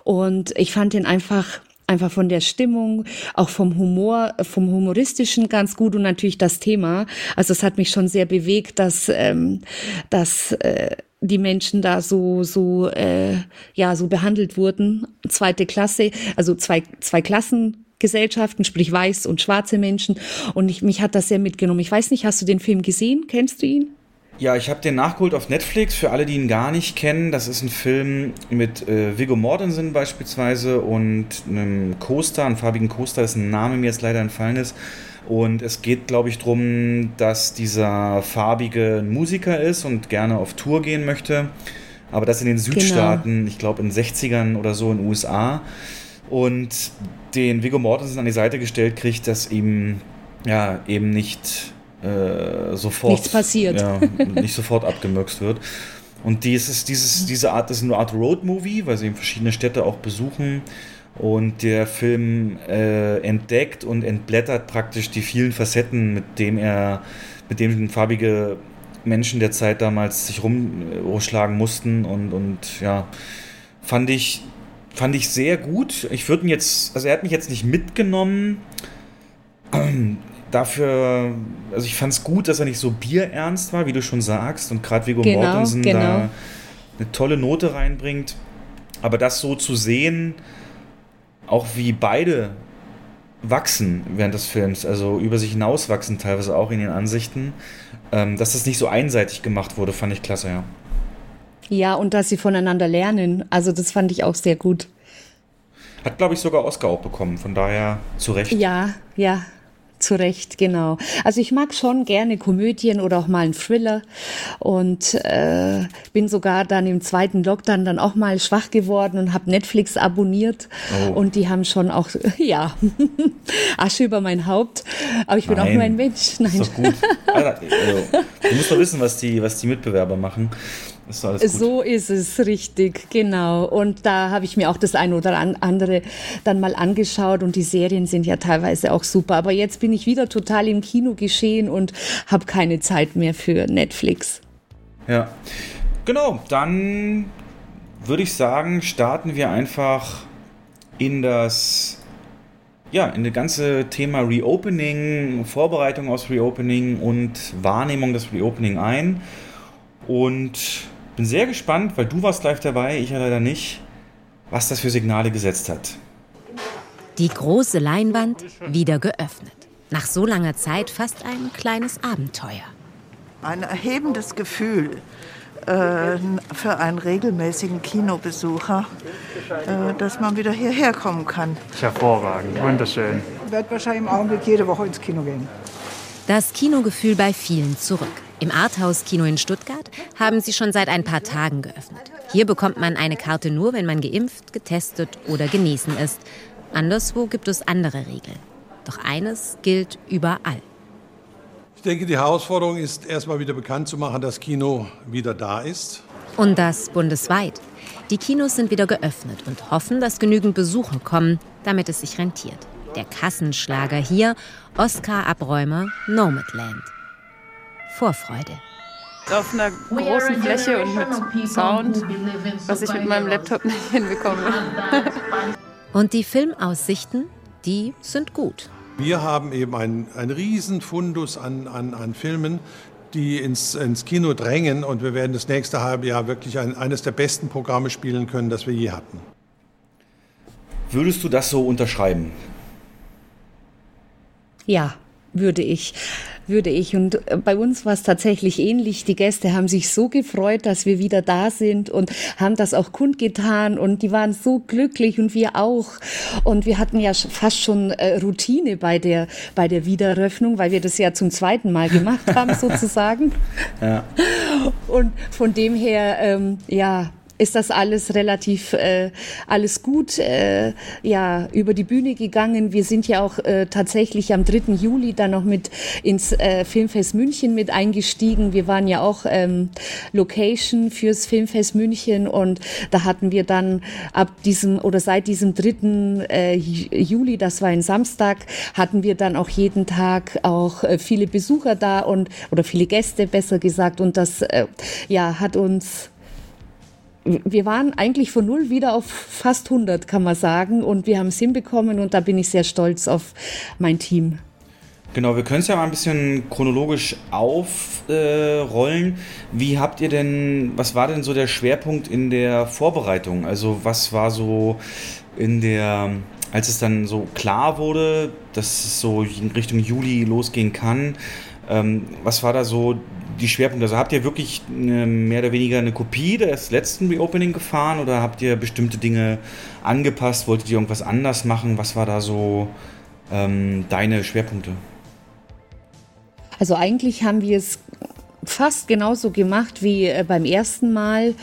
Und ich fand den einfach einfach von der Stimmung, auch vom Humor, vom humoristischen ganz gut und natürlich das Thema. Also es hat mich schon sehr bewegt, dass ähm, dass äh, die Menschen da so so äh, ja so behandelt wurden. Zweite Klasse, also zwei zwei Klassen Gesellschaften, sprich weiß und schwarze Menschen. Und ich, mich hat das sehr mitgenommen. Ich weiß nicht, hast du den Film gesehen? Kennst du ihn? Ja, ich habe den nachgeholt auf Netflix. Für alle, die ihn gar nicht kennen, das ist ein Film mit äh, Viggo Mortensen beispielsweise und einem Coaster, einem farbigen Coaster, dessen Name mir jetzt leider entfallen ist. Und es geht, glaube ich, darum, dass dieser farbige Musiker ist und gerne auf Tour gehen möchte. Aber das in den Südstaaten, genau. ich glaube in den 60ern oder so in den USA. Und den Viggo Mortensen an die Seite gestellt kriegt, dass ihm ja eben nicht äh, sofort Nichts passiert. Ja, nicht sofort abgemürkst wird. Und dieses, dieses, diese Art das ist eine Art Road-Movie, weil sie eben verschiedene Städte auch besuchen. Und der Film äh, entdeckt und entblättert praktisch die vielen Facetten, mit dem er, mit dem farbige Menschen der Zeit damals sich rumschlagen mussten. Und, und ja, fand ich fand ich sehr gut. Ich würde ihn jetzt, also er hat mich jetzt nicht mitgenommen. Dafür, also ich fand es gut, dass er nicht so bierernst war, wie du schon sagst, und gerade Viggo genau, Mortensen genau. da eine tolle Note reinbringt. Aber das so zu sehen, auch wie beide wachsen während des Films, also über sich hinauswachsen, teilweise auch in den Ansichten, ähm, dass das nicht so einseitig gemacht wurde, fand ich klasse, ja. Ja, und dass sie voneinander lernen. Also das fand ich auch sehr gut. Hat, glaube ich, sogar Oscar auch bekommen, von daher zu Recht. Ja, ja, zu Recht, genau. Also ich mag schon gerne Komödien oder auch mal einen Thriller und äh, bin sogar dann im zweiten Lockdown dann auch mal schwach geworden und habe Netflix abonniert oh. und die haben schon auch, ja, Asche über mein Haupt, aber ich bin Nein. auch nur ein Mensch. Nein. Ist doch gut. Also, du musst doch wissen, was die, was die Mitbewerber machen. Ist so ist es, richtig, genau. Und da habe ich mir auch das eine oder andere dann mal angeschaut und die Serien sind ja teilweise auch super. Aber jetzt bin ich wieder total im Kino geschehen und habe keine Zeit mehr für Netflix. Ja, genau. Dann würde ich sagen, starten wir einfach in das ja, in das ganze Thema Reopening, Vorbereitung aus Reopening und Wahrnehmung des Reopening ein. Und bin sehr gespannt, weil du warst live dabei, ich ja leider nicht, was das für Signale gesetzt hat. Die große Leinwand wieder geöffnet. Nach so langer Zeit fast ein kleines Abenteuer. Ein erhebendes Gefühl äh, für einen regelmäßigen Kinobesucher, äh, dass man wieder hierher kommen kann. Hervorragend, wunderschön. Ich werde wahrscheinlich im Augenblick jede Woche ins Kino gehen. Das Kinogefühl bei vielen zurück. Im Arthouse-Kino in Stuttgart haben sie schon seit ein paar Tagen geöffnet. Hier bekommt man eine Karte nur, wenn man geimpft, getestet oder genesen ist. Anderswo gibt es andere Regeln. Doch eines gilt überall. Ich denke, die Herausforderung ist, erstmal wieder bekannt zu machen, dass Kino wieder da ist. Und das bundesweit. Die Kinos sind wieder geöffnet und hoffen, dass genügend Besucher kommen, damit es sich rentiert. Der Kassenschlager hier, Oscar Abräumer Nomadland. Vorfreude. Auf einer großen Fläche und mit Sound, was ich mit meinem Laptop nicht hinbekomme. und die Filmaussichten, die sind gut. Wir haben eben einen, einen riesen Fundus an, an, an Filmen, die ins, ins Kino drängen und wir werden das nächste halbe Jahr wirklich ein, eines der besten Programme spielen können, das wir je hatten. Würdest du das so unterschreiben? Ja, würde ich würde ich. Und äh, bei uns war es tatsächlich ähnlich. Die Gäste haben sich so gefreut, dass wir wieder da sind und haben das auch kundgetan und die waren so glücklich und wir auch. Und wir hatten ja fast schon äh, Routine bei der, bei der Wiedereröffnung, weil wir das ja zum zweiten Mal gemacht haben sozusagen. Ja. Und von dem her, ähm, ja, ist das alles relativ äh, alles gut äh, ja über die Bühne gegangen. Wir sind ja auch äh, tatsächlich am 3. Juli dann noch mit ins äh, Filmfest München mit eingestiegen. Wir waren ja auch ähm, Location fürs Filmfest München und da hatten wir dann ab diesem oder seit diesem 3. Äh, Juli, das war ein Samstag, hatten wir dann auch jeden Tag auch äh, viele Besucher da und oder viele Gäste besser gesagt und das äh, ja hat uns wir waren eigentlich von null wieder auf fast 100, kann man sagen. Und wir haben es hinbekommen und da bin ich sehr stolz auf mein Team. Genau, wir können es ja mal ein bisschen chronologisch aufrollen. Äh, Wie habt ihr denn, was war denn so der Schwerpunkt in der Vorbereitung? Also was war so in der, als es dann so klar wurde, dass es so in Richtung Juli losgehen kann, ähm, was war da so die Schwerpunkte? Also habt ihr wirklich eine, mehr oder weniger eine Kopie des letzten Reopening gefahren oder habt ihr bestimmte Dinge angepasst? Wolltet ihr irgendwas anders machen? Was war da so ähm, deine Schwerpunkte? Also eigentlich haben wir es fast genauso gemacht wie äh, beim ersten Mal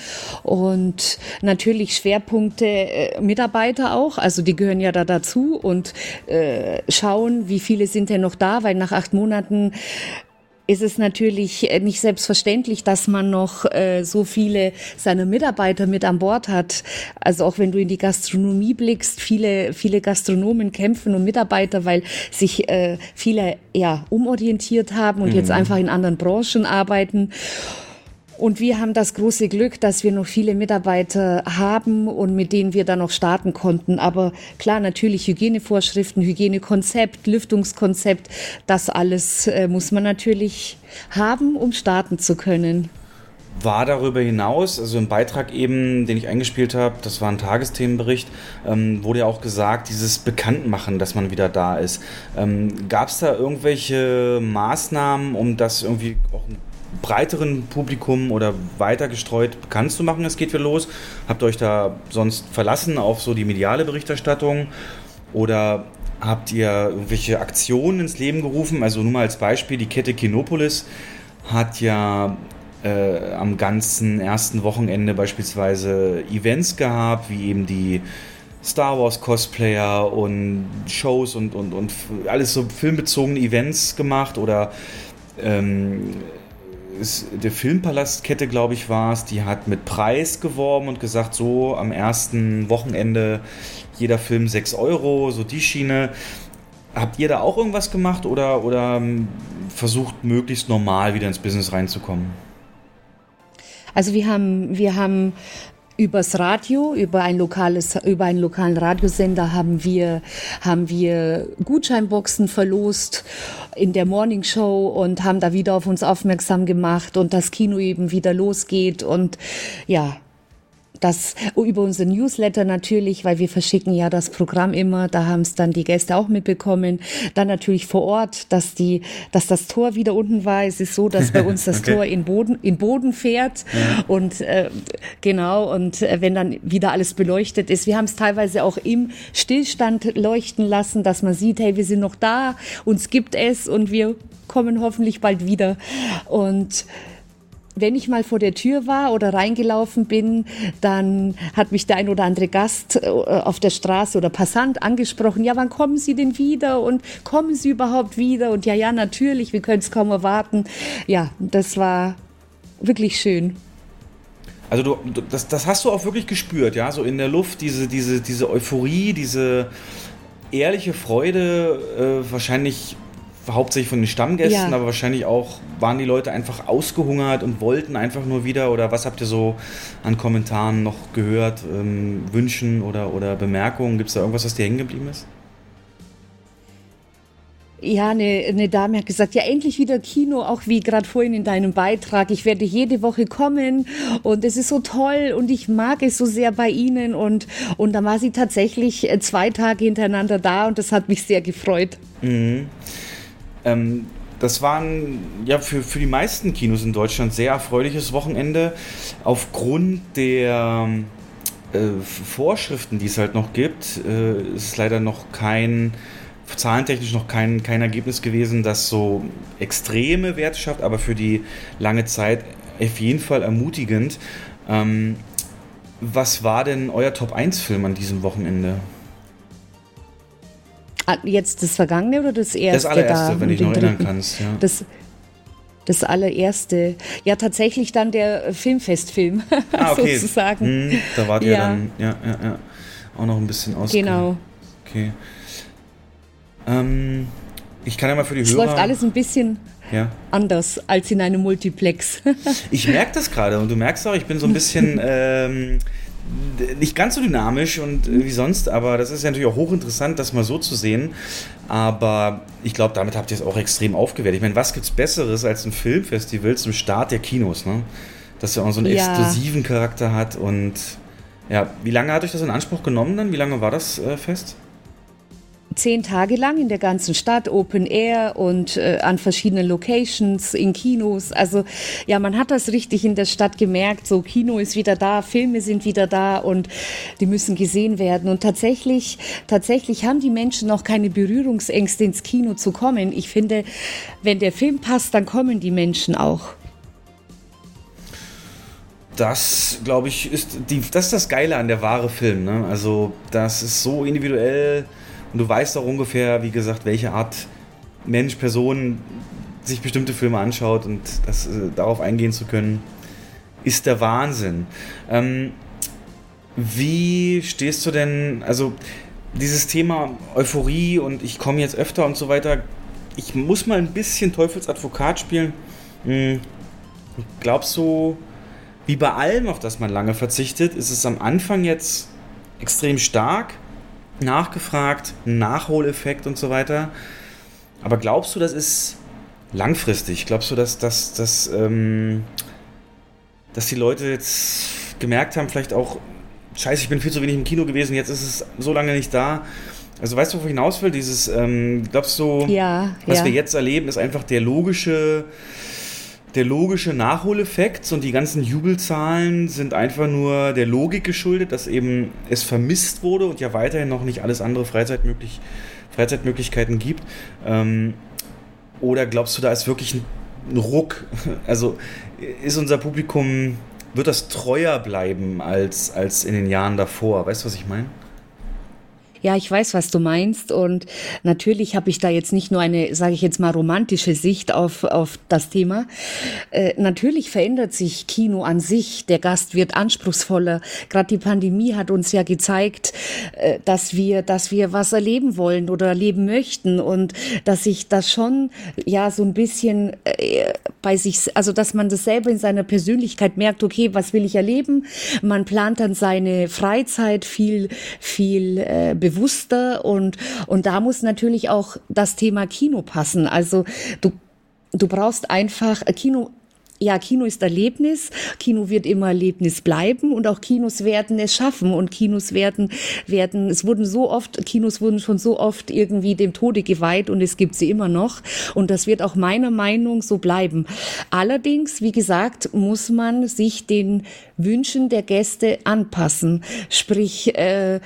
und natürlich Schwerpunkte äh, Mitarbeiter auch, also die gehören ja da dazu und äh, schauen, wie viele sind denn noch da, weil nach acht Monaten ist es natürlich äh, nicht selbstverständlich, dass man noch äh, so viele seiner Mitarbeiter mit an Bord hat. Also auch wenn du in die Gastronomie blickst, viele, viele Gastronomen kämpfen und Mitarbeiter, weil sich äh, viele ja umorientiert haben und mhm. jetzt einfach in anderen Branchen arbeiten. Und wir haben das große Glück, dass wir noch viele Mitarbeiter haben und mit denen wir dann noch starten konnten. Aber klar, natürlich Hygienevorschriften, Hygienekonzept, Lüftungskonzept, das alles äh, muss man natürlich haben, um starten zu können war darüber hinaus, also im Beitrag eben, den ich eingespielt habe, das war ein Tagesthemenbericht, ähm, wurde ja auch gesagt, dieses Bekanntmachen, dass man wieder da ist. Ähm, Gab es da irgendwelche Maßnahmen, um das irgendwie auch ein breiteren Publikum oder weiter gestreut bekannt zu machen, es geht wieder los? Habt ihr euch da sonst verlassen auf so die mediale Berichterstattung? Oder habt ihr irgendwelche Aktionen ins Leben gerufen? Also nur mal als Beispiel, die Kette Kinopolis hat ja äh, am ganzen ersten Wochenende beispielsweise Events gehabt, wie eben die Star Wars Cosplayer und Shows und, und, und alles so filmbezogene Events gemacht oder ähm, ist der Filmpalast-Kette, glaube ich, war es, die hat mit Preis geworben und gesagt, so am ersten Wochenende jeder Film 6 Euro, so die Schiene. Habt ihr da auch irgendwas gemacht oder, oder ähm, versucht möglichst normal wieder ins Business reinzukommen? Also wir haben, wir haben übers Radio, über ein lokales, über einen lokalen Radiosender haben wir, haben wir Gutscheinboxen verlost in der Morning Show und haben da wieder auf uns aufmerksam gemacht und das Kino eben wieder losgeht und ja, das über unser Newsletter natürlich, weil wir verschicken ja das Programm immer, da haben es dann die Gäste auch mitbekommen. Dann natürlich vor Ort, dass die, dass das Tor wieder unten war. Es ist so, dass bei uns das okay. Tor in Boden, in Boden fährt ja. und äh, genau und äh, wenn dann wieder alles beleuchtet ist. Wir haben es teilweise auch im Stillstand leuchten lassen, dass man sieht, hey, wir sind noch da, uns gibt es und wir kommen hoffentlich bald wieder und wenn ich mal vor der Tür war oder reingelaufen bin, dann hat mich der ein oder andere Gast äh, auf der Straße oder Passant angesprochen, ja, wann kommen Sie denn wieder und kommen Sie überhaupt wieder? Und ja, ja, natürlich, wir können es kaum erwarten. Ja, das war wirklich schön. Also du, das, das hast du auch wirklich gespürt, ja, so in der Luft, diese, diese, diese Euphorie, diese ehrliche Freude, äh, wahrscheinlich hauptsächlich von den Stammgästen, ja. aber wahrscheinlich auch waren die Leute einfach ausgehungert und wollten einfach nur wieder oder was habt ihr so an Kommentaren noch gehört, ähm, Wünschen oder, oder Bemerkungen? Gibt es da irgendwas, was dir hängen geblieben ist? Ja, eine, eine Dame hat gesagt, ja, endlich wieder Kino, auch wie gerade vorhin in deinem Beitrag. Ich werde jede Woche kommen und es ist so toll und ich mag es so sehr bei Ihnen. Und, und dann war sie tatsächlich äh, zwei Tage hintereinander da und das hat mich sehr gefreut. Mhm. Ähm, das war ein, ja, für, für die meisten Kinos in Deutschland sehr erfreuliches Wochenende. Aufgrund der äh, Vorschriften, die es halt noch gibt, äh, ist leider noch kein, zahlentechnisch noch kein, kein Ergebnis gewesen, das so extreme Werte schafft, aber für die lange Zeit auf jeden Fall ermutigend. Ähm, was war denn euer Top-1-Film an diesem Wochenende? Ah, jetzt das vergangene oder das erste? Das allererste, da, wenn ich noch erinnern kannst. Ja. Das, das allererste. Ja, tatsächlich dann der Filmfestfilm, ah, okay. sozusagen. Hm, da wart ihr ja. dann, ja, ja, ja. Auch noch ein bisschen aus. Genau. Okay. Ähm, ich kann ja mal für die es Hörer... Es läuft alles ein bisschen ja. anders als in einem Multiplex. ich merke das gerade und du merkst auch, ich bin so ein bisschen... ähm, nicht ganz so dynamisch und äh, wie sonst, aber das ist ja natürlich auch hochinteressant, das mal so zu sehen. Aber ich glaube, damit habt ihr es auch extrem aufgewertet. Ich meine, was gibt es Besseres als ein Filmfestival zum Start der Kinos, ne? Dass er auch so einen ja. exklusiven Charakter hat und ja, wie lange hat euch das in Anspruch genommen dann? Wie lange war das äh, fest? Zehn Tage lang in der ganzen Stadt, Open Air und äh, an verschiedenen Locations, in Kinos. Also ja, man hat das richtig in der Stadt gemerkt, so Kino ist wieder da, Filme sind wieder da und die müssen gesehen werden. Und tatsächlich, tatsächlich haben die Menschen noch keine Berührungsängste ins Kino zu kommen. Ich finde, wenn der Film passt, dann kommen die Menschen auch das, glaube ich, ist die, das ist das Geile an der wahre Film. Ne? Also, das ist so individuell und du weißt auch ungefähr, wie gesagt, welche Art Mensch, Person sich bestimmte Filme anschaut und das, äh, darauf eingehen zu können, ist der Wahnsinn. Ähm, wie stehst du denn, also dieses Thema Euphorie und ich komme jetzt öfter und so weiter, ich muss mal ein bisschen Teufelsadvokat spielen. Hm, glaubst du, wie bei allem, auf das man lange verzichtet, ist es am Anfang jetzt extrem stark nachgefragt, Nachholeffekt und so weiter. Aber glaubst du, das ist langfristig? Glaubst du, dass, dass, dass, ähm, dass die Leute jetzt gemerkt haben, vielleicht auch, scheiße, ich bin viel zu wenig im Kino gewesen, jetzt ist es so lange nicht da. Also weißt du, wo ich hinaus will? Dieses, ähm, glaubst du, ja, was ja. wir jetzt erleben, ist einfach der logische der logische Nachholeffekt und die ganzen Jubelzahlen sind einfach nur der Logik geschuldet, dass eben es vermisst wurde und ja weiterhin noch nicht alles andere Freizeitmöglich, Freizeitmöglichkeiten gibt. Ähm, oder glaubst du, da ist wirklich ein Ruck? Also ist unser Publikum, wird das treuer bleiben als, als in den Jahren davor? Weißt du, was ich meine? Ja, ich weiß, was du meinst. Und natürlich habe ich da jetzt nicht nur eine, sage ich jetzt mal, romantische Sicht auf, auf das Thema. Äh, natürlich verändert sich Kino an sich. Der Gast wird anspruchsvoller. Gerade die Pandemie hat uns ja gezeigt, äh, dass wir, dass wir was erleben wollen oder erleben möchten und dass sich das schon ja so ein bisschen äh, bei sich, also dass man das selber in seiner Persönlichkeit merkt, okay, was will ich erleben? Man plant dann seine Freizeit viel, viel äh, bewusster und, und da muss natürlich auch das Thema Kino passen. Also du, du brauchst einfach, äh, Kino ja, Kino ist Erlebnis, Kino wird immer Erlebnis bleiben und auch Kinos werden es schaffen und Kinos werden, werden, es wurden so oft, Kinos wurden schon so oft irgendwie dem Tode geweiht und es gibt sie immer noch und das wird auch meiner Meinung so bleiben. Allerdings, wie gesagt, muss man sich den Wünschen der Gäste anpassen, sprich, äh,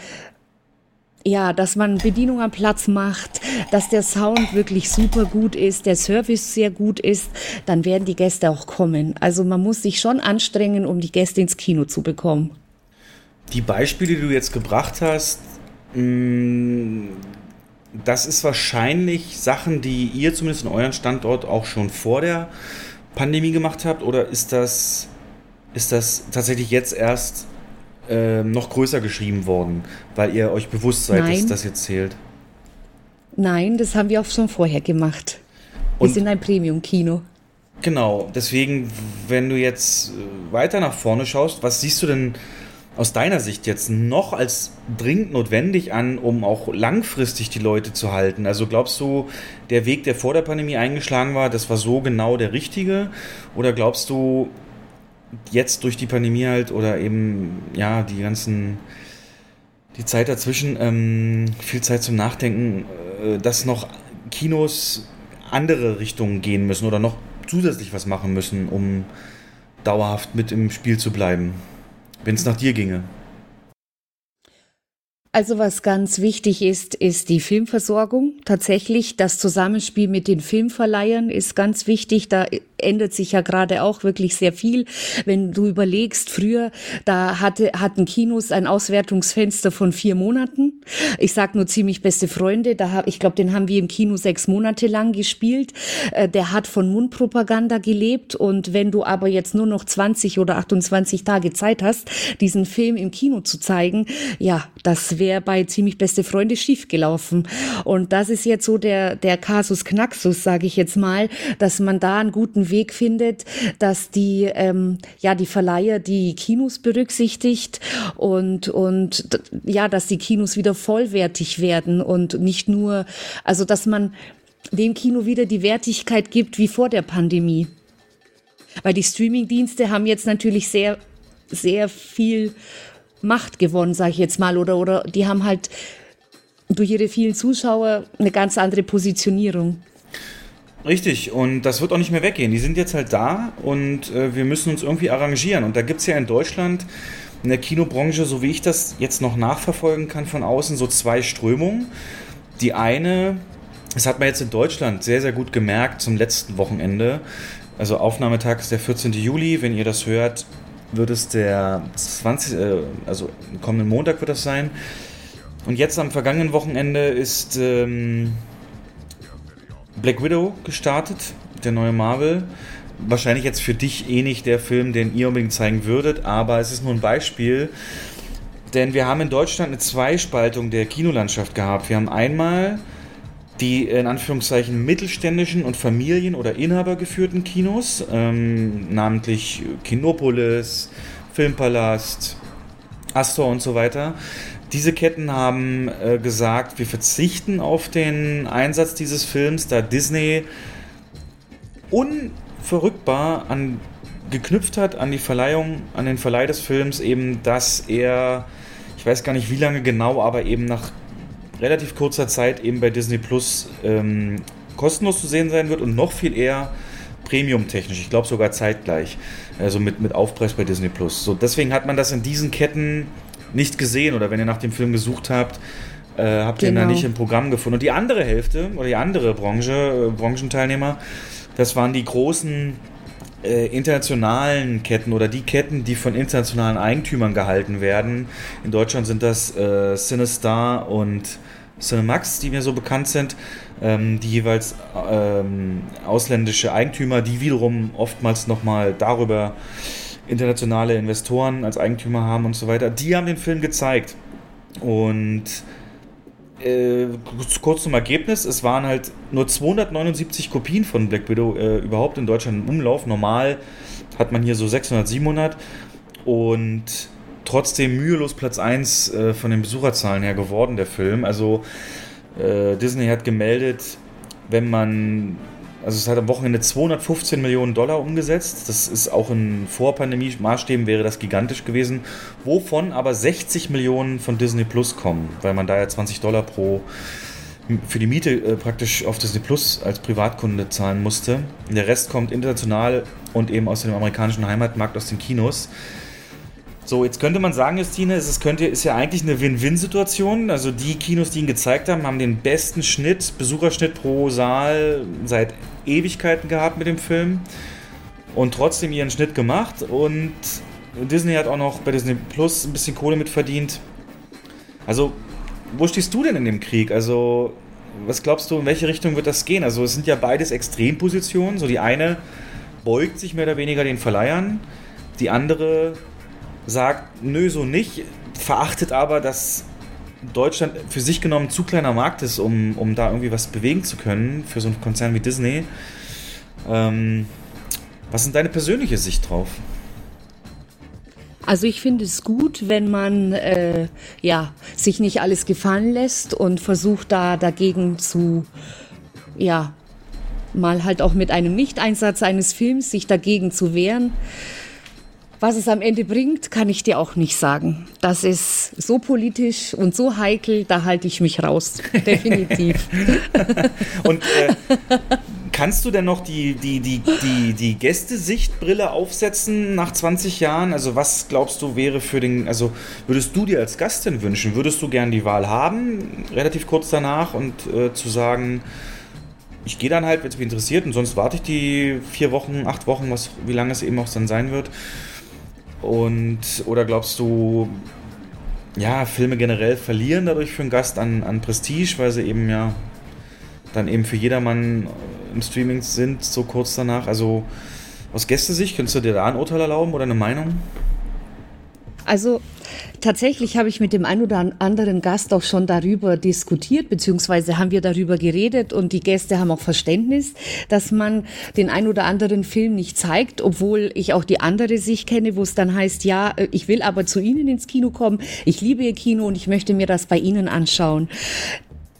ja, dass man Bedienung am Platz macht, dass der Sound wirklich super gut ist, der Service sehr gut ist, dann werden die Gäste auch kommen. Also man muss sich schon anstrengen, um die Gäste ins Kino zu bekommen. Die Beispiele, die du jetzt gebracht hast, mm, das ist wahrscheinlich Sachen, die ihr zumindest in euren Standort auch schon vor der Pandemie gemacht habt, oder ist das, ist das tatsächlich jetzt erst äh, noch größer geschrieben worden, weil ihr euch bewusst seid, Nein. dass das jetzt zählt? Nein, das haben wir auch schon vorher gemacht. Wir Und sind ein Premium-Kino. Genau, deswegen, wenn du jetzt äh, weiter nach vorne schaust, was siehst du denn aus deiner Sicht jetzt noch als dringend notwendig an, um auch langfristig die Leute zu halten? Also glaubst du, der Weg, der vor der Pandemie eingeschlagen war, das war so genau der richtige? Oder glaubst du, jetzt durch die Pandemie halt oder eben, ja, die ganzen, die Zeit dazwischen, ähm, viel Zeit zum Nachdenken, äh, dass noch Kinos andere Richtungen gehen müssen oder noch zusätzlich was machen müssen, um dauerhaft mit im Spiel zu bleiben, wenn es nach dir ginge. Also was ganz wichtig ist, ist die Filmversorgung. Tatsächlich das Zusammenspiel mit den Filmverleihern ist ganz wichtig. Da ändert sich ja gerade auch wirklich sehr viel. Wenn du überlegst, früher, da hatte, hatten Kinos ein Auswertungsfenster von vier Monaten. Ich sag nur ziemlich beste Freunde, da hab, ich glaube, den haben wir im Kino sechs Monate lang gespielt. Äh, der hat von Mundpropaganda gelebt und wenn du aber jetzt nur noch 20 oder 28 Tage Zeit hast, diesen Film im Kino zu zeigen, ja, das wäre bei ziemlich beste Freunde schiefgelaufen. Und das ist jetzt so der, der Kasus Knaxus, sage ich jetzt mal, dass man da einen guten Weg findet, dass die, ähm, ja, die Verleiher die Kinos berücksichtigt und, und ja, dass die Kinos wieder vollwertig werden und nicht nur, also dass man dem Kino wieder die Wertigkeit gibt wie vor der Pandemie. Weil die Streamingdienste haben jetzt natürlich sehr, sehr viel Macht gewonnen, sage ich jetzt mal, oder, oder die haben halt durch ihre vielen Zuschauer eine ganz andere Positionierung. Richtig, und das wird auch nicht mehr weggehen. Die sind jetzt halt da und äh, wir müssen uns irgendwie arrangieren. Und da gibt es ja in Deutschland in der Kinobranche, so wie ich das jetzt noch nachverfolgen kann von außen, so zwei Strömungen. Die eine, das hat man jetzt in Deutschland sehr, sehr gut gemerkt zum letzten Wochenende. Also Aufnahmetag ist der 14. Juli. Wenn ihr das hört, wird es der 20, äh, also kommenden Montag wird das sein. Und jetzt am vergangenen Wochenende ist ähm, Black Widow gestartet, der neue Marvel. Wahrscheinlich jetzt für dich eh nicht der Film, den ihr unbedingt zeigen würdet, aber es ist nur ein Beispiel. Denn wir haben in Deutschland eine Zweispaltung der Kinolandschaft gehabt. Wir haben einmal die in Anführungszeichen mittelständischen und familien- oder inhabergeführten Kinos, ähm, namentlich Kinopolis, Filmpalast, Astor und so weiter. Diese Ketten haben äh, gesagt, wir verzichten auf den Einsatz dieses Films, da Disney unverrückbar an, geknüpft hat an die Verleihung, an den Verleih des Films, eben, dass er, ich weiß gar nicht wie lange genau, aber eben nach relativ kurzer Zeit eben bei Disney Plus ähm, kostenlos zu sehen sein wird und noch viel eher Premium-technisch. Ich glaube sogar zeitgleich. Also mit, mit Aufpreis bei Disney Plus. So, deswegen hat man das in diesen Ketten nicht gesehen oder wenn ihr nach dem Film gesucht habt, äh, habt ihr ihn da Genau. nicht im Programm gefunden. Und die andere Hälfte oder die andere Branche, äh, Branchenteilnehmer, das waren die großen äh, internationalen Ketten oder die Ketten, die von internationalen Eigentümern gehalten werden. In Deutschland sind das äh, Cinestar und Cinemax, die mir so bekannt sind, ähm, die jeweils ähm, ausländische Eigentümer, die wiederum oftmals nochmal darüber internationale Investoren als Eigentümer haben und so weiter. Die haben den Film gezeigt. Und äh, kurz- zum Ergebnis, es waren halt nur 279 Kopien von Black Widow äh, überhaupt in Deutschland im Umlauf. Normal hat man hier so 600, 700 und trotzdem mühelos Platz 1 äh, von den Besucherzahlen her geworden, der Film. Also äh, Disney hat gemeldet, wenn man, also es hat am Wochenende 215 Millionen Dollar umgesetzt. Das ist auch in Vorpandemie-Maßstäben wäre das gigantisch gewesen. Wovon aber 60 Millionen von Disney Plus kommen, weil man da ja 20 Dollar pro für die Miete äh, praktisch auf Disney Plus als Privatkunde zahlen musste. Der Rest kommt international und eben aus dem amerikanischen Heimatmarkt, aus den Kinos. So, jetzt könnte man sagen, Justine, es ist, könnte, ist ja eigentlich eine Win-Win-Situation. Also die Kinos, die ihn gezeigt haben, haben den besten Schnitt, Besucherschnitt pro Saal seit Ewigkeiten gehabt mit dem Film und trotzdem ihren Schnitt gemacht. Und Disney hat auch noch bei Disney Plus ein bisschen Kohle mit verdient. Also, wo stehst du denn in dem Krieg? Also, was glaubst du, in welche Richtung wird das gehen? Also, es sind ja beides Extrempositionen. So, die eine beugt sich mehr oder weniger den Verleihern, die andere sagt, nö, so nicht, verachtet aber, dass Deutschland für sich genommen zu kleiner Markt ist, um, um da irgendwie was bewegen zu können für so einen Konzern wie Disney. Ähm, was ist deine persönliche Sicht drauf? Also ich finde es gut, wenn man äh, ja sich nicht alles gefallen lässt und versucht da dagegen zu ja mal halt auch mit einem Nicht-Einsatz eines Films sich dagegen zu wehren. Was es am Ende bringt, kann ich dir auch nicht sagen. Das ist so politisch und so heikel, da halte ich mich raus. Definitiv. Und äh, kannst du denn noch die, die, die, die, die Gästesichtbrille aufsetzen nach 20 Jahren? Also was glaubst du wäre für den, also würdest du dir als Gast denn wünschen? Würdest du gern die Wahl haben, relativ kurz danach und äh, zu sagen, ich gehe dann halt, wenn es mich interessiert, und sonst warte ich die vier Wochen, acht Wochen, was, wie lange es eben auch dann sein wird. Und, oder glaubst du, ja, Filme generell verlieren dadurch für einen Gast an, an Prestige, weil sie eben ja dann eben für jedermann im Streaming sind, so kurz danach. Also aus Gästesicht, könntest du dir da ein Urteil erlauben oder eine Meinung? Also tatsächlich habe ich mit dem einen oder anderen Gast auch schon darüber diskutiert, beziehungsweise haben wir darüber geredet und die Gäste haben auch Verständnis, dass man den ein oder anderen Film nicht zeigt, obwohl ich auch die andere Sicht kenne, wo es dann heißt, ja, äh, ich will aber zu Ihnen ins Kino kommen, ich liebe Ihr Kino und ich möchte mir das bei Ihnen anschauen.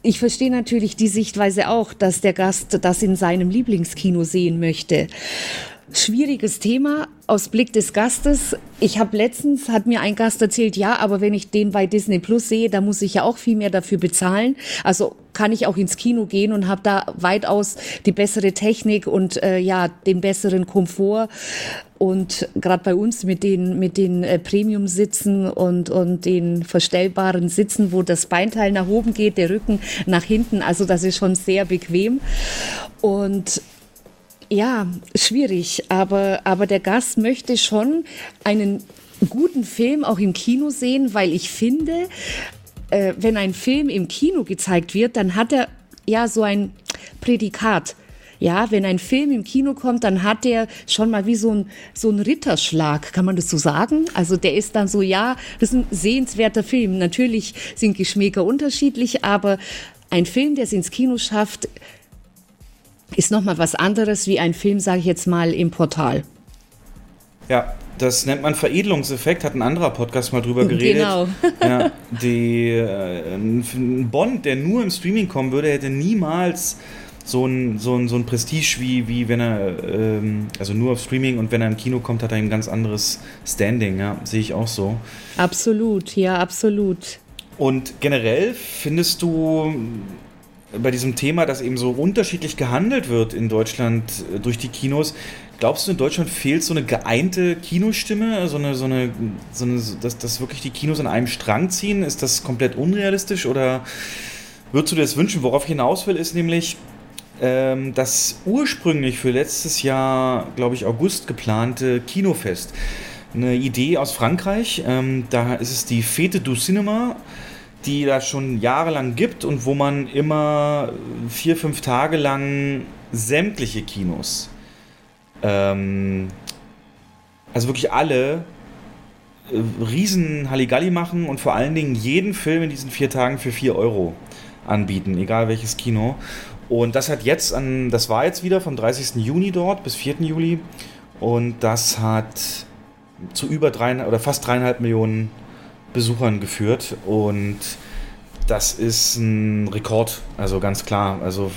Ich verstehe natürlich die Sichtweise auch, dass der Gast das in seinem Lieblingskino sehen möchte schwieriges Thema aus Blick des Gastes. Ich habe letztens, hat mir ein Gast erzählt, ja, aber wenn ich den bei Disney Plus sehe, da muss ich ja auch viel mehr dafür bezahlen. Also kann ich auch ins Kino gehen und habe da weitaus die bessere Technik und äh, ja den besseren Komfort. Und gerade bei uns mit den mit den äh, Premium-Sitzen und und den verstellbaren Sitzen, wo das Beinteil nach oben geht, der Rücken nach hinten, also das ist schon sehr bequem. Und ja, schwierig, aber, aber der Gast möchte schon einen guten Film auch im Kino sehen, weil ich finde, äh, wenn ein Film im Kino gezeigt wird, dann hat er ja so ein Prädikat. Ja, wenn ein Film im Kino kommt, dann hat der schon mal wie so ein, so ein Ritterschlag, kann man das so sagen? Also der ist dann so, ja, das ist ein sehenswerter Film. Natürlich sind Geschmäcker unterschiedlich, aber ein Film, der es ins Kino schafft, ist nochmal was anderes wie ein Film, sage ich jetzt mal, im Portal. Ja, das nennt man Veredelungseffekt, hat ein anderer Podcast mal drüber geredet. Genau. ja, die, äh, ein Bond, der nur im Streaming kommen würde, hätte niemals so ein, so ein, so ein Prestige, wie, wie wenn er, ähm, also nur auf Streaming und wenn er im Kino kommt, hat er ein ganz anderes Standing, ja, sehe ich auch so. Absolut, ja, absolut. Und generell findest du bei diesem Thema, dass eben so unterschiedlich gehandelt wird in Deutschland äh, durch die Kinos. Glaubst du, in Deutschland fehlt so eine geeinte Kinostimme, so eine, so eine, so eine dass, dass wirklich die Kinos an einem Strang ziehen? Ist das komplett unrealistisch oder würdest du dir das wünschen? Worauf ich hinaus will, ist nämlich, ähm, das ursprünglich für letztes Jahr, glaube ich, August geplante Kinofest. Eine Idee aus Frankreich. Ähm, da ist es die Fete du Cinema die da schon jahrelang gibt und wo man immer vier, fünf Tage lang sämtliche Kinos, ähm, also wirklich alle, äh, riesen Halligalli machen und vor allen Dingen jeden Film in diesen vier Tagen für vier Euro anbieten, egal welches Kino. Und das hat jetzt an, das war jetzt wieder vom 30. Juni dort bis 4. Juli und das hat zu über drei oder fast dreieinhalb Millionen Besuchern geführt und das ist ein Rekord, also ganz klar. Also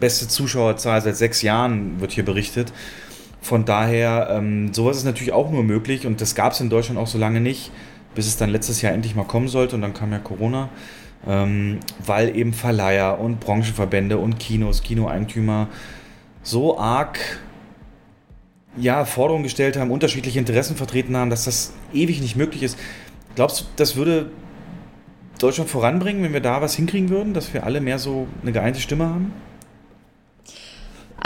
beste Zuschauerzahl seit sechs Jahren wird hier berichtet. Von daher, ähm, sowas ist natürlich auch nur möglich und das gab es in Deutschland auch so lange nicht, bis es dann letztes Jahr endlich mal kommen sollte und dann kam ja Corona, ähm, weil eben Verleiher und Branchenverbände und Kinos, Kinoeigentümer so arg ja, Forderungen gestellt haben, unterschiedliche Interessen vertreten haben, dass das ewig nicht möglich ist. Glaubst du, das würde Deutschland voranbringen, wenn wir da was hinkriegen würden, dass wir alle mehr so eine geeinte Stimme haben?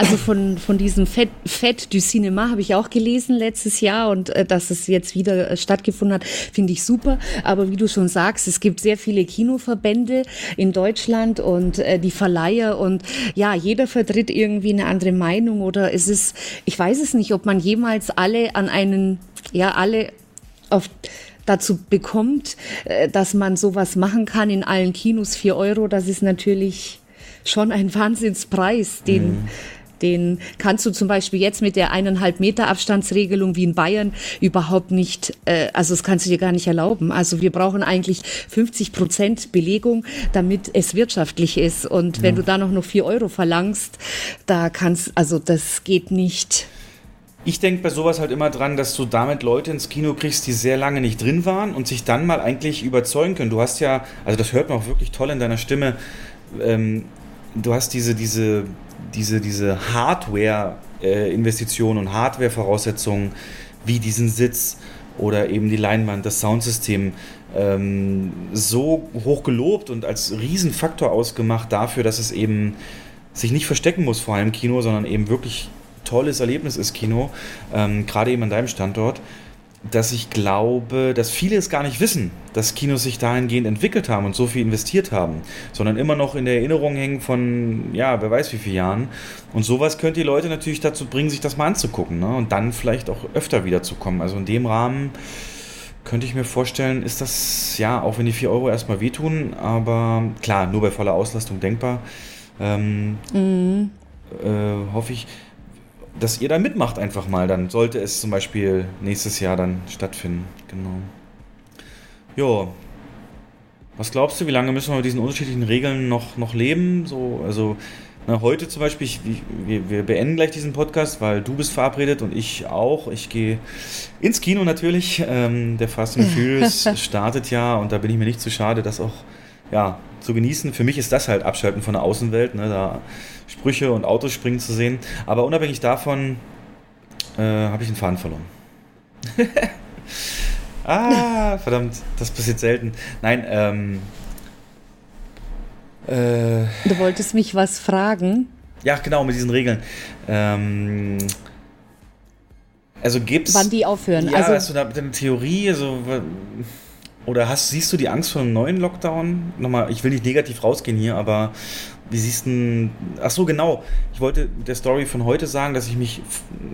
Also von, von diesem Fett, du Cinema habe ich auch gelesen letztes Jahr und äh, dass es jetzt wieder äh, stattgefunden hat, finde ich super. Aber wie du schon sagst, es gibt sehr viele Kinoverbände in Deutschland und äh, die Verleiher und ja, jeder vertritt irgendwie eine andere Meinung oder es ist, ich weiß es nicht, ob man jemals alle an einen, ja, alle auf dazu bekommt, äh, dass man sowas machen kann in allen Kinos, vier Euro, das ist natürlich schon ein Wahnsinnspreis, den, mhm. den kannst du zum Beispiel jetzt mit der eineinhalb Meter Abstandsregelung wie in Bayern überhaupt nicht, äh, also das kannst du dir gar nicht erlauben. Also wir brauchen eigentlich 50 Prozent Belegung, damit es wirtschaftlich ist. Und wenn ja. du da noch nur vier Euro verlangst, da kannst, also das geht nicht. Ich denke bei sowas halt immer dran, dass du damit Leute ins Kino kriegst, die sehr lange nicht drin waren und sich dann mal eigentlich überzeugen können. Du hast ja, also das hört man auch wirklich toll in deiner Stimme, ähm, du hast diese, diese, diese, diese Hardware-Investitionen und Hardware-Voraussetzungen wie diesen Sitz oder eben die Leinwand, das Soundsystem ähm, so hoch gelobt und als Riesenfaktor ausgemacht dafür, dass es eben sich nicht verstecken muss vor einem Kino, sondern eben wirklich tolles Erlebnis ist Kino, ähm, gerade eben an deinem Standort, dass ich glaube, dass viele es gar nicht wissen, dass Kinos sich dahingehend entwickelt haben und so viel investiert haben, sondern immer noch in der Erinnerung hängen von, ja, wer weiß wie viele Jahren. Und sowas könnte die Leute natürlich dazu bringen, sich das mal anzugucken ne? und dann vielleicht auch öfter wiederzukommen. Also in dem Rahmen könnte ich mir vorstellen, ist das, ja, auch wenn die 4 Euro erstmal wehtun, aber klar, nur bei voller Auslastung denkbar, ähm, mhm. äh, hoffe ich, dass ihr da mitmacht einfach mal. Dann sollte es zum Beispiel nächstes Jahr dann stattfinden. Genau. Jo. Was glaubst du, wie lange müssen wir mit diesen unterschiedlichen Regeln noch, noch leben? So, also na, heute zum Beispiel, ich, wir, wir beenden gleich diesen Podcast, weil du bist verabredet und ich auch. Ich gehe ins Kino natürlich. Ähm, der Fast and Furious startet ja und da bin ich mir nicht zu schade, das auch ja, zu genießen. Für mich ist das halt Abschalten von der Außenwelt. Ne? Da Sprüche und Autos springen zu sehen. Aber unabhängig davon äh, habe ich den Faden verloren. ah, verdammt, das passiert selten. Nein, ähm. Äh, du wolltest mich was fragen? Ja, genau, mit diesen Regeln. Ähm, also gibt's. Wann die aufhören? Ja, also, hast du da eine Theorie? Also, oder hast, siehst du die Angst vor einem neuen Lockdown? Nochmal, ich will nicht negativ rausgehen hier, aber wie siehst du. Ach so, genau. Ich wollte der Story von heute sagen, dass ich mich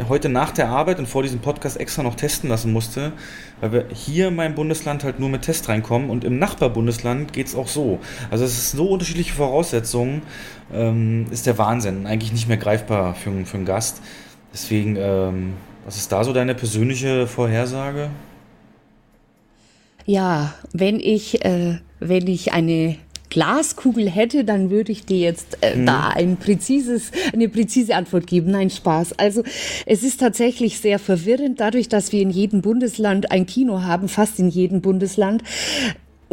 heute nach der Arbeit und vor diesem Podcast extra noch testen lassen musste, weil wir hier in meinem Bundesland halt nur mit Test reinkommen und im Nachbarbundesland geht es auch so. Also es ist so unterschiedliche Voraussetzungen, ähm, ist der Wahnsinn. Eigentlich nicht mehr greifbar für, für einen Gast. Deswegen, ähm, was ist da so deine persönliche Vorhersage? Ja, wenn ich, äh, wenn ich eine Glaskugel hätte, dann würde ich dir jetzt äh, hm. da ein präzises, eine präzise Antwort geben. Nein, Spaß. Also es ist tatsächlich sehr verwirrend, dadurch, dass wir in jedem Bundesland ein Kino haben, fast in jedem Bundesland,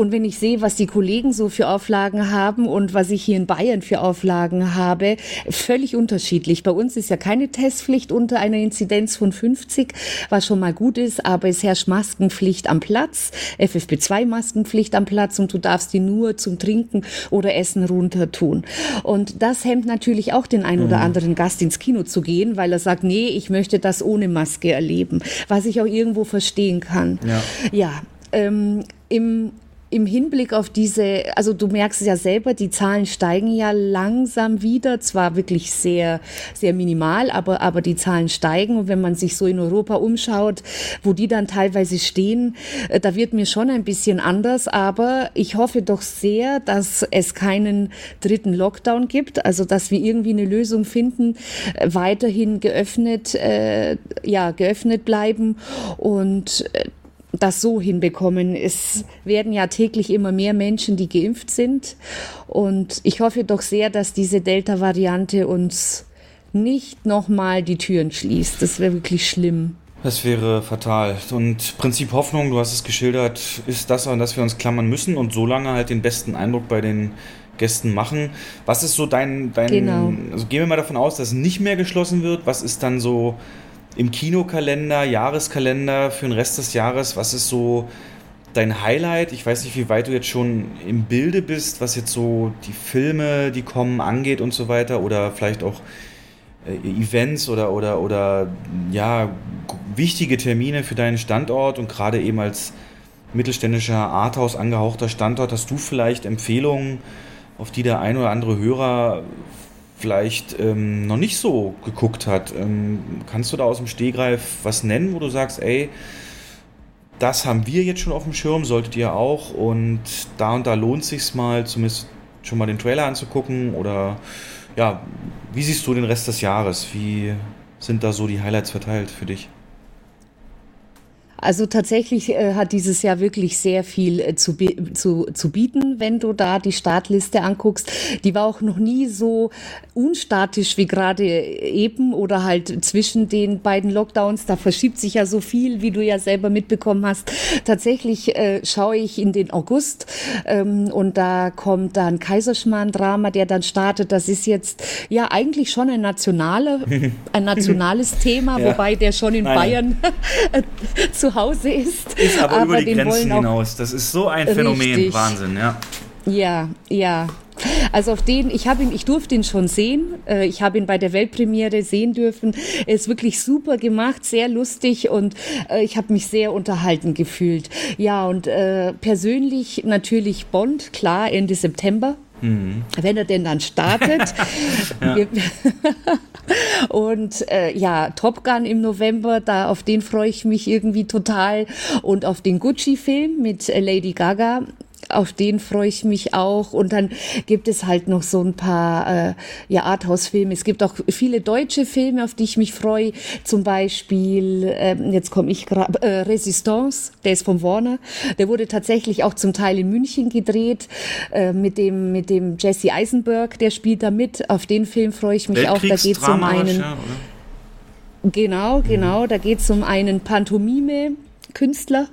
und wenn ich sehe, was die Kollegen so für Auflagen haben und was ich hier in Bayern für Auflagen habe, völlig unterschiedlich. Bei uns ist ja keine Testpflicht unter einer Inzidenz von 50, was schon mal gut ist, aber es herrscht Maskenpflicht am Platz, FFP2-Maskenpflicht am Platz und du darfst die nur zum Trinken oder Essen runter tun. Und das hemmt natürlich auch den einen oder mhm. anderen Gast ins Kino zu gehen, weil er sagt, nee, ich möchte das ohne Maske erleben, was ich auch irgendwo verstehen kann. Ja, ja ähm, im im Hinblick auf diese, also du merkst es ja selber, die Zahlen steigen ja langsam wieder, zwar wirklich sehr, sehr minimal, aber, aber die Zahlen steigen. Und wenn man sich so in Europa umschaut, wo die dann teilweise stehen, äh, da wird mir schon ein bisschen anders. Aber ich hoffe doch sehr, dass es keinen dritten Lockdown gibt, also dass wir irgendwie eine Lösung finden, äh, weiterhin geöffnet, äh, ja, geöffnet bleiben und äh, das so hinbekommen. Es werden ja täglich immer mehr Menschen, die geimpft sind. Und ich hoffe doch sehr, dass diese Delta-Variante uns nicht nochmal die Türen schließt. Das wäre wirklich schlimm. Das wäre fatal. Und Prinzip Hoffnung, du hast es geschildert, ist das, an das wir uns klammern müssen und so lange halt den besten Eindruck bei den Gästen machen. Was ist so dein, dein genau. also gehen wir mal davon aus, dass nicht mehr geschlossen wird. Was ist dann so im Kinokalender, Jahreskalender für den Rest des Jahres, was ist so dein Highlight? Ich weiß nicht, wie weit du jetzt schon im Bilde bist, was jetzt so die Filme, die kommen, angeht und so weiter oder vielleicht auch äh, Events oder, oder, oder ja, wichtige Termine für deinen Standort und gerade eben als mittelständischer Arthouse angehauchter Standort, hast du vielleicht Empfehlungen, auf die der ein oder andere Hörer vielleicht ähm, noch nicht so geguckt hat. Ähm, kannst du da aus dem Stehgreif was nennen, wo du sagst, ey, das haben wir jetzt schon auf dem Schirm, solltet ihr auch und da und da lohnt sich mal, zumindest schon mal den Trailer anzugucken oder ja, wie siehst du den Rest des Jahres? Wie sind da so die Highlights verteilt für dich? Also tatsächlich äh, hat dieses Jahr wirklich sehr viel äh, zu, zu, zu bieten, wenn du da die Startliste anguckst. Die war auch noch nie so unstatisch wie gerade eben oder halt zwischen den beiden Lockdowns. Da verschiebt sich ja so viel, wie du ja selber mitbekommen hast. Tatsächlich äh, schaue ich in den August ähm, und da kommt dann Kaiserschmarrn-Drama, der dann startet. Das ist jetzt ja eigentlich schon ein nationale, ein nationales Thema, ja. wobei der schon in Nein. Bayern zu Hause ist. Ist aber, aber über die Grenzen hinaus. Das ist so ein Phänomen. Richtig. Wahnsinn, ja. Ja, ja. Also auf den, ich habe ihn, ich durfte ihn schon sehen. Äh, ich habe ihn bei der Weltpremiere sehen dürfen. Er ist wirklich super gemacht, sehr lustig und äh, ich habe mich sehr unterhalten gefühlt. Ja, und äh, persönlich natürlich Bond, klar, Ende September. Mhm. Wenn er denn dann startet. und äh, ja, Top Gun im November, da auf den freue ich mich irgendwie total. Und auf den Gucci-Film mit äh, Lady Gaga auf den freue ich mich auch. Und dann gibt es halt noch so ein paar äh, ja, Arthouse-Filme. Es gibt auch viele deutsche Filme, auf die ich mich freue. Zum Beispiel, äh, jetzt komme ich gerade, äh, Resistance, der ist von Warner. Der wurde tatsächlich auch zum Teil in München gedreht äh, mit, dem, mit dem Jesse Eisenberg, der spielt da mit. Auf den Film freue ich mich auch. Da geht es um einen. Ja, genau, genau. Da geht es um einen Pantomime. Künstler,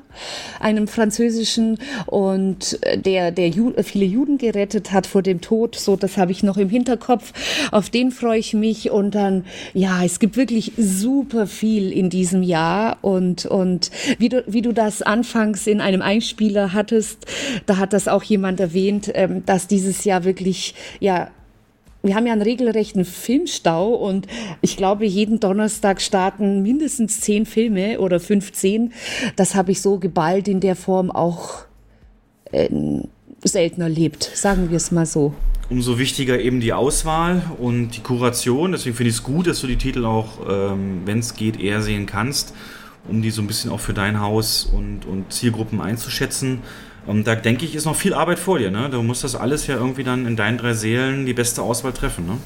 einem französischen und äh, der der Ju viele Juden gerettet hat vor dem Tod. So, das habe ich noch im Hinterkopf. Auf den freue ich mich und dann ja, es gibt wirklich super viel in diesem Jahr und und wie du wie du das anfangs in einem Einspieler hattest, da hat das auch jemand erwähnt, ähm, dass dieses Jahr wirklich ja wir haben ja einen regelrechten Filmstau und ich glaube, jeden Donnerstag starten mindestens zehn Filme oder 15. Das habe ich so geballt in der Form auch äh, selten erlebt, sagen wir es mal so. Umso wichtiger eben die Auswahl und die Kuration. Deswegen finde ich es gut, dass du die Titel auch, ähm, wenn es geht, eher sehen kannst, um die so ein bisschen auch für dein Haus und, und Zielgruppen einzuschätzen. Und da denke ich, ist noch viel Arbeit vor dir. Ne? Du musst das alles ja irgendwie dann in deinen drei Seelen die beste Auswahl treffen. Ne?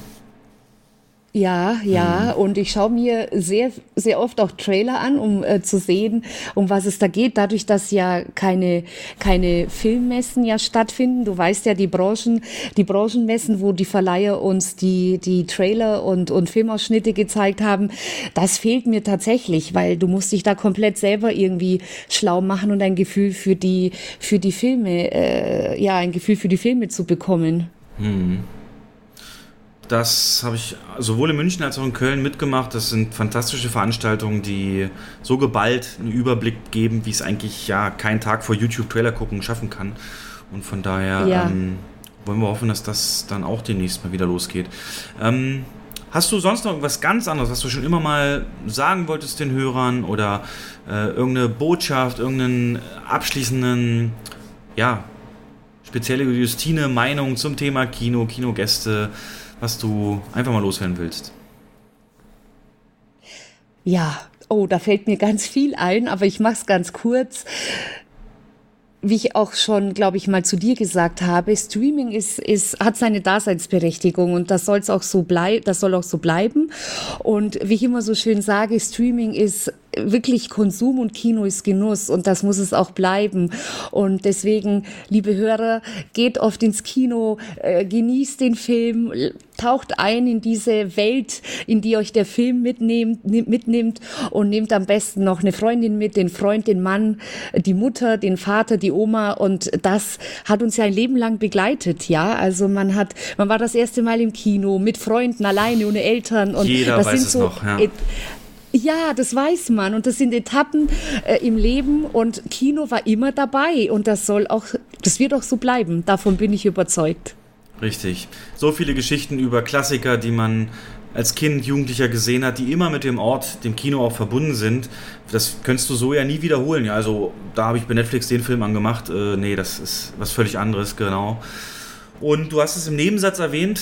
Ja, ja, mhm. und ich schaue mir sehr, sehr oft auch Trailer an, um äh, zu sehen, um was es da geht. Dadurch, dass ja keine, keine Filmmessen ja stattfinden. Du weißt ja, die Branchen, die Branchenmessen, wo die Verleiher uns die, die Trailer und, und Filmausschnitte gezeigt haben, das fehlt mir tatsächlich, weil du musst dich da komplett selber irgendwie schlau machen und ein Gefühl für die, für die Filme, äh, ja, ein Gefühl für die Filme zu bekommen. Mhm. Das habe ich sowohl in München als auch in Köln mitgemacht. Das sind fantastische Veranstaltungen, die so geballt einen Überblick geben, wie es eigentlich ja kein Tag vor YouTube-Trailer gucken schaffen kann. Und von daher ja. ähm, wollen wir hoffen, dass das dann auch demnächst mal wieder losgeht. Ähm, hast du sonst noch irgendwas ganz anderes, was du schon immer mal sagen wolltest den Hörern oder äh, irgendeine Botschaft, irgendeinen abschließenden, ja, spezielle Justine Meinung zum Thema Kino, Kinogäste? Was du einfach mal loswerden willst? Ja, oh, da fällt mir ganz viel ein, aber ich mache es ganz kurz wie ich auch schon, glaube ich, mal zu dir gesagt habe, Streaming ist, ist, hat seine Daseinsberechtigung und das soll es auch so bleiben, das soll auch so bleiben. Und wie ich immer so schön sage, Streaming ist wirklich Konsum und Kino ist Genuss und das muss es auch bleiben. Und deswegen, liebe Hörer, geht oft ins Kino, äh, genießt den Film, taucht ein in diese Welt, in die euch der Film mitnehmt, mitnimmt und nehmt am besten noch eine Freundin mit, den Freund, den Mann, die Mutter, den Vater, die Oma und das hat uns ja ein Leben lang begleitet, ja. Also man hat, man war das erste Mal im Kino mit Freunden, alleine, ohne Eltern und Jeder das weiß sind so, noch, ja. Ja, das weiß man und das sind Etappen äh, im Leben und Kino war immer dabei und das soll auch, das wird auch so bleiben. Davon bin ich überzeugt. Richtig. So viele Geschichten über Klassiker, die man als Kind, Jugendlicher gesehen hat, die immer mit dem Ort, dem Kino auch verbunden sind. Das könntest du so ja nie wiederholen. Ja, also da habe ich bei Netflix den Film angemacht. Äh, nee, das ist was völlig anderes, genau. Und du hast es im Nebensatz erwähnt,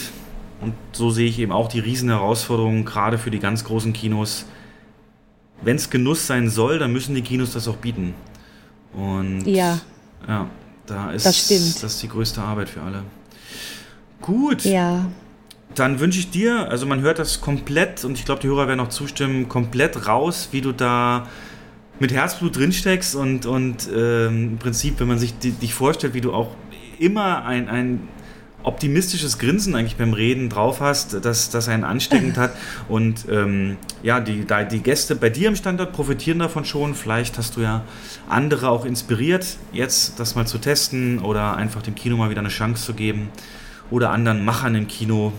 und so sehe ich eben auch die riesen Herausforderungen, gerade für die ganz großen Kinos wenn es Genuss sein soll, dann müssen die Kinos das auch bieten. Und ja, ja da ist das, stimmt. das ist die größte Arbeit für alle. Gut. Ja. Dann wünsche ich dir, also man hört das komplett und ich glaube, die Hörer werden auch zustimmen, komplett raus, wie du da mit Herzblut drinsteckst und, und ähm, im Prinzip, wenn man sich dich vorstellt, wie du auch immer ein, ein optimistisches Grinsen eigentlich beim Reden drauf hast, dass das einen ansteckend hat. Und ähm, ja, die, die Gäste bei dir im Standort profitieren davon schon. Vielleicht hast du ja andere auch inspiriert, jetzt das mal zu testen oder einfach dem Kino mal wieder eine Chance zu geben oder anderen Machern im Kino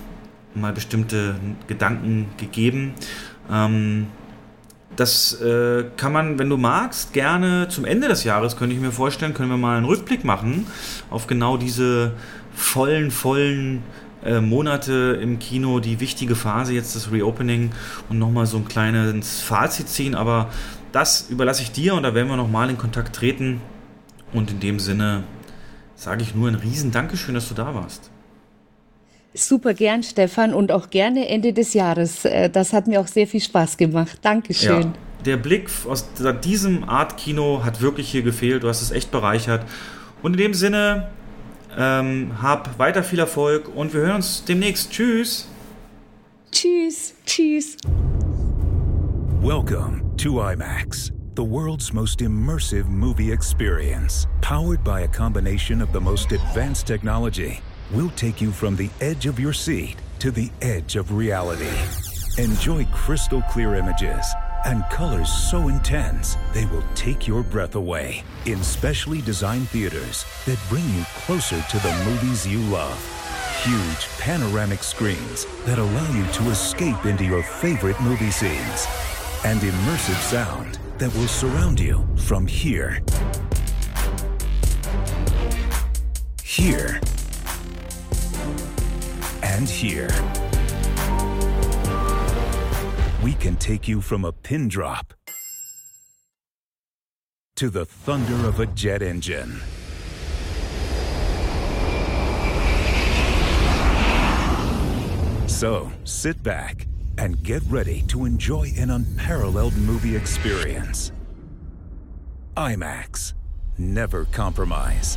mal bestimmte Gedanken gegeben. Ähm, das äh, kann man, wenn du magst, gerne zum Ende des Jahres, könnte ich mir vorstellen, können wir mal einen Rückblick machen auf genau diese vollen, vollen äh, Monate im Kino, die wichtige Phase jetzt das Reopening und nochmal so ein kleines Fazit ziehen. Aber das überlasse ich dir und da werden wir nochmal in Kontakt treten. Und in dem Sinne sage ich nur ein riesen Dankeschön, dass du da warst. Super gern, Stefan, und auch gerne Ende des Jahres. Äh, das hat mir auch sehr viel Spaß gemacht. Dankeschön. Ja, der Blick aus diesem Art Kino hat wirklich hier gefehlt. Du hast es echt bereichert. Und in dem Sinne, ähm, hab weiter viel Erfolg und wir hören uns demnächst. Tschüss. Tschüss. Tschüss. Welcome to IMAX, the world's most immersive movie experience. Powered by a combination of the most advanced technology, we'll take you from the edge of your seat to the edge of reality. Enjoy crystal clear images and colors so intense they will take your breath away in specially designed theaters that bring you closer to the movies you love. Huge panoramic screens that allow you to escape into your favorite movie scenes and immersive sound that will surround you from here. Here. And here we can take you from a pin drop to the thunder of a jet engine. So sit back and get ready to enjoy an unparalleled movie experience. IMAX. Never compromise.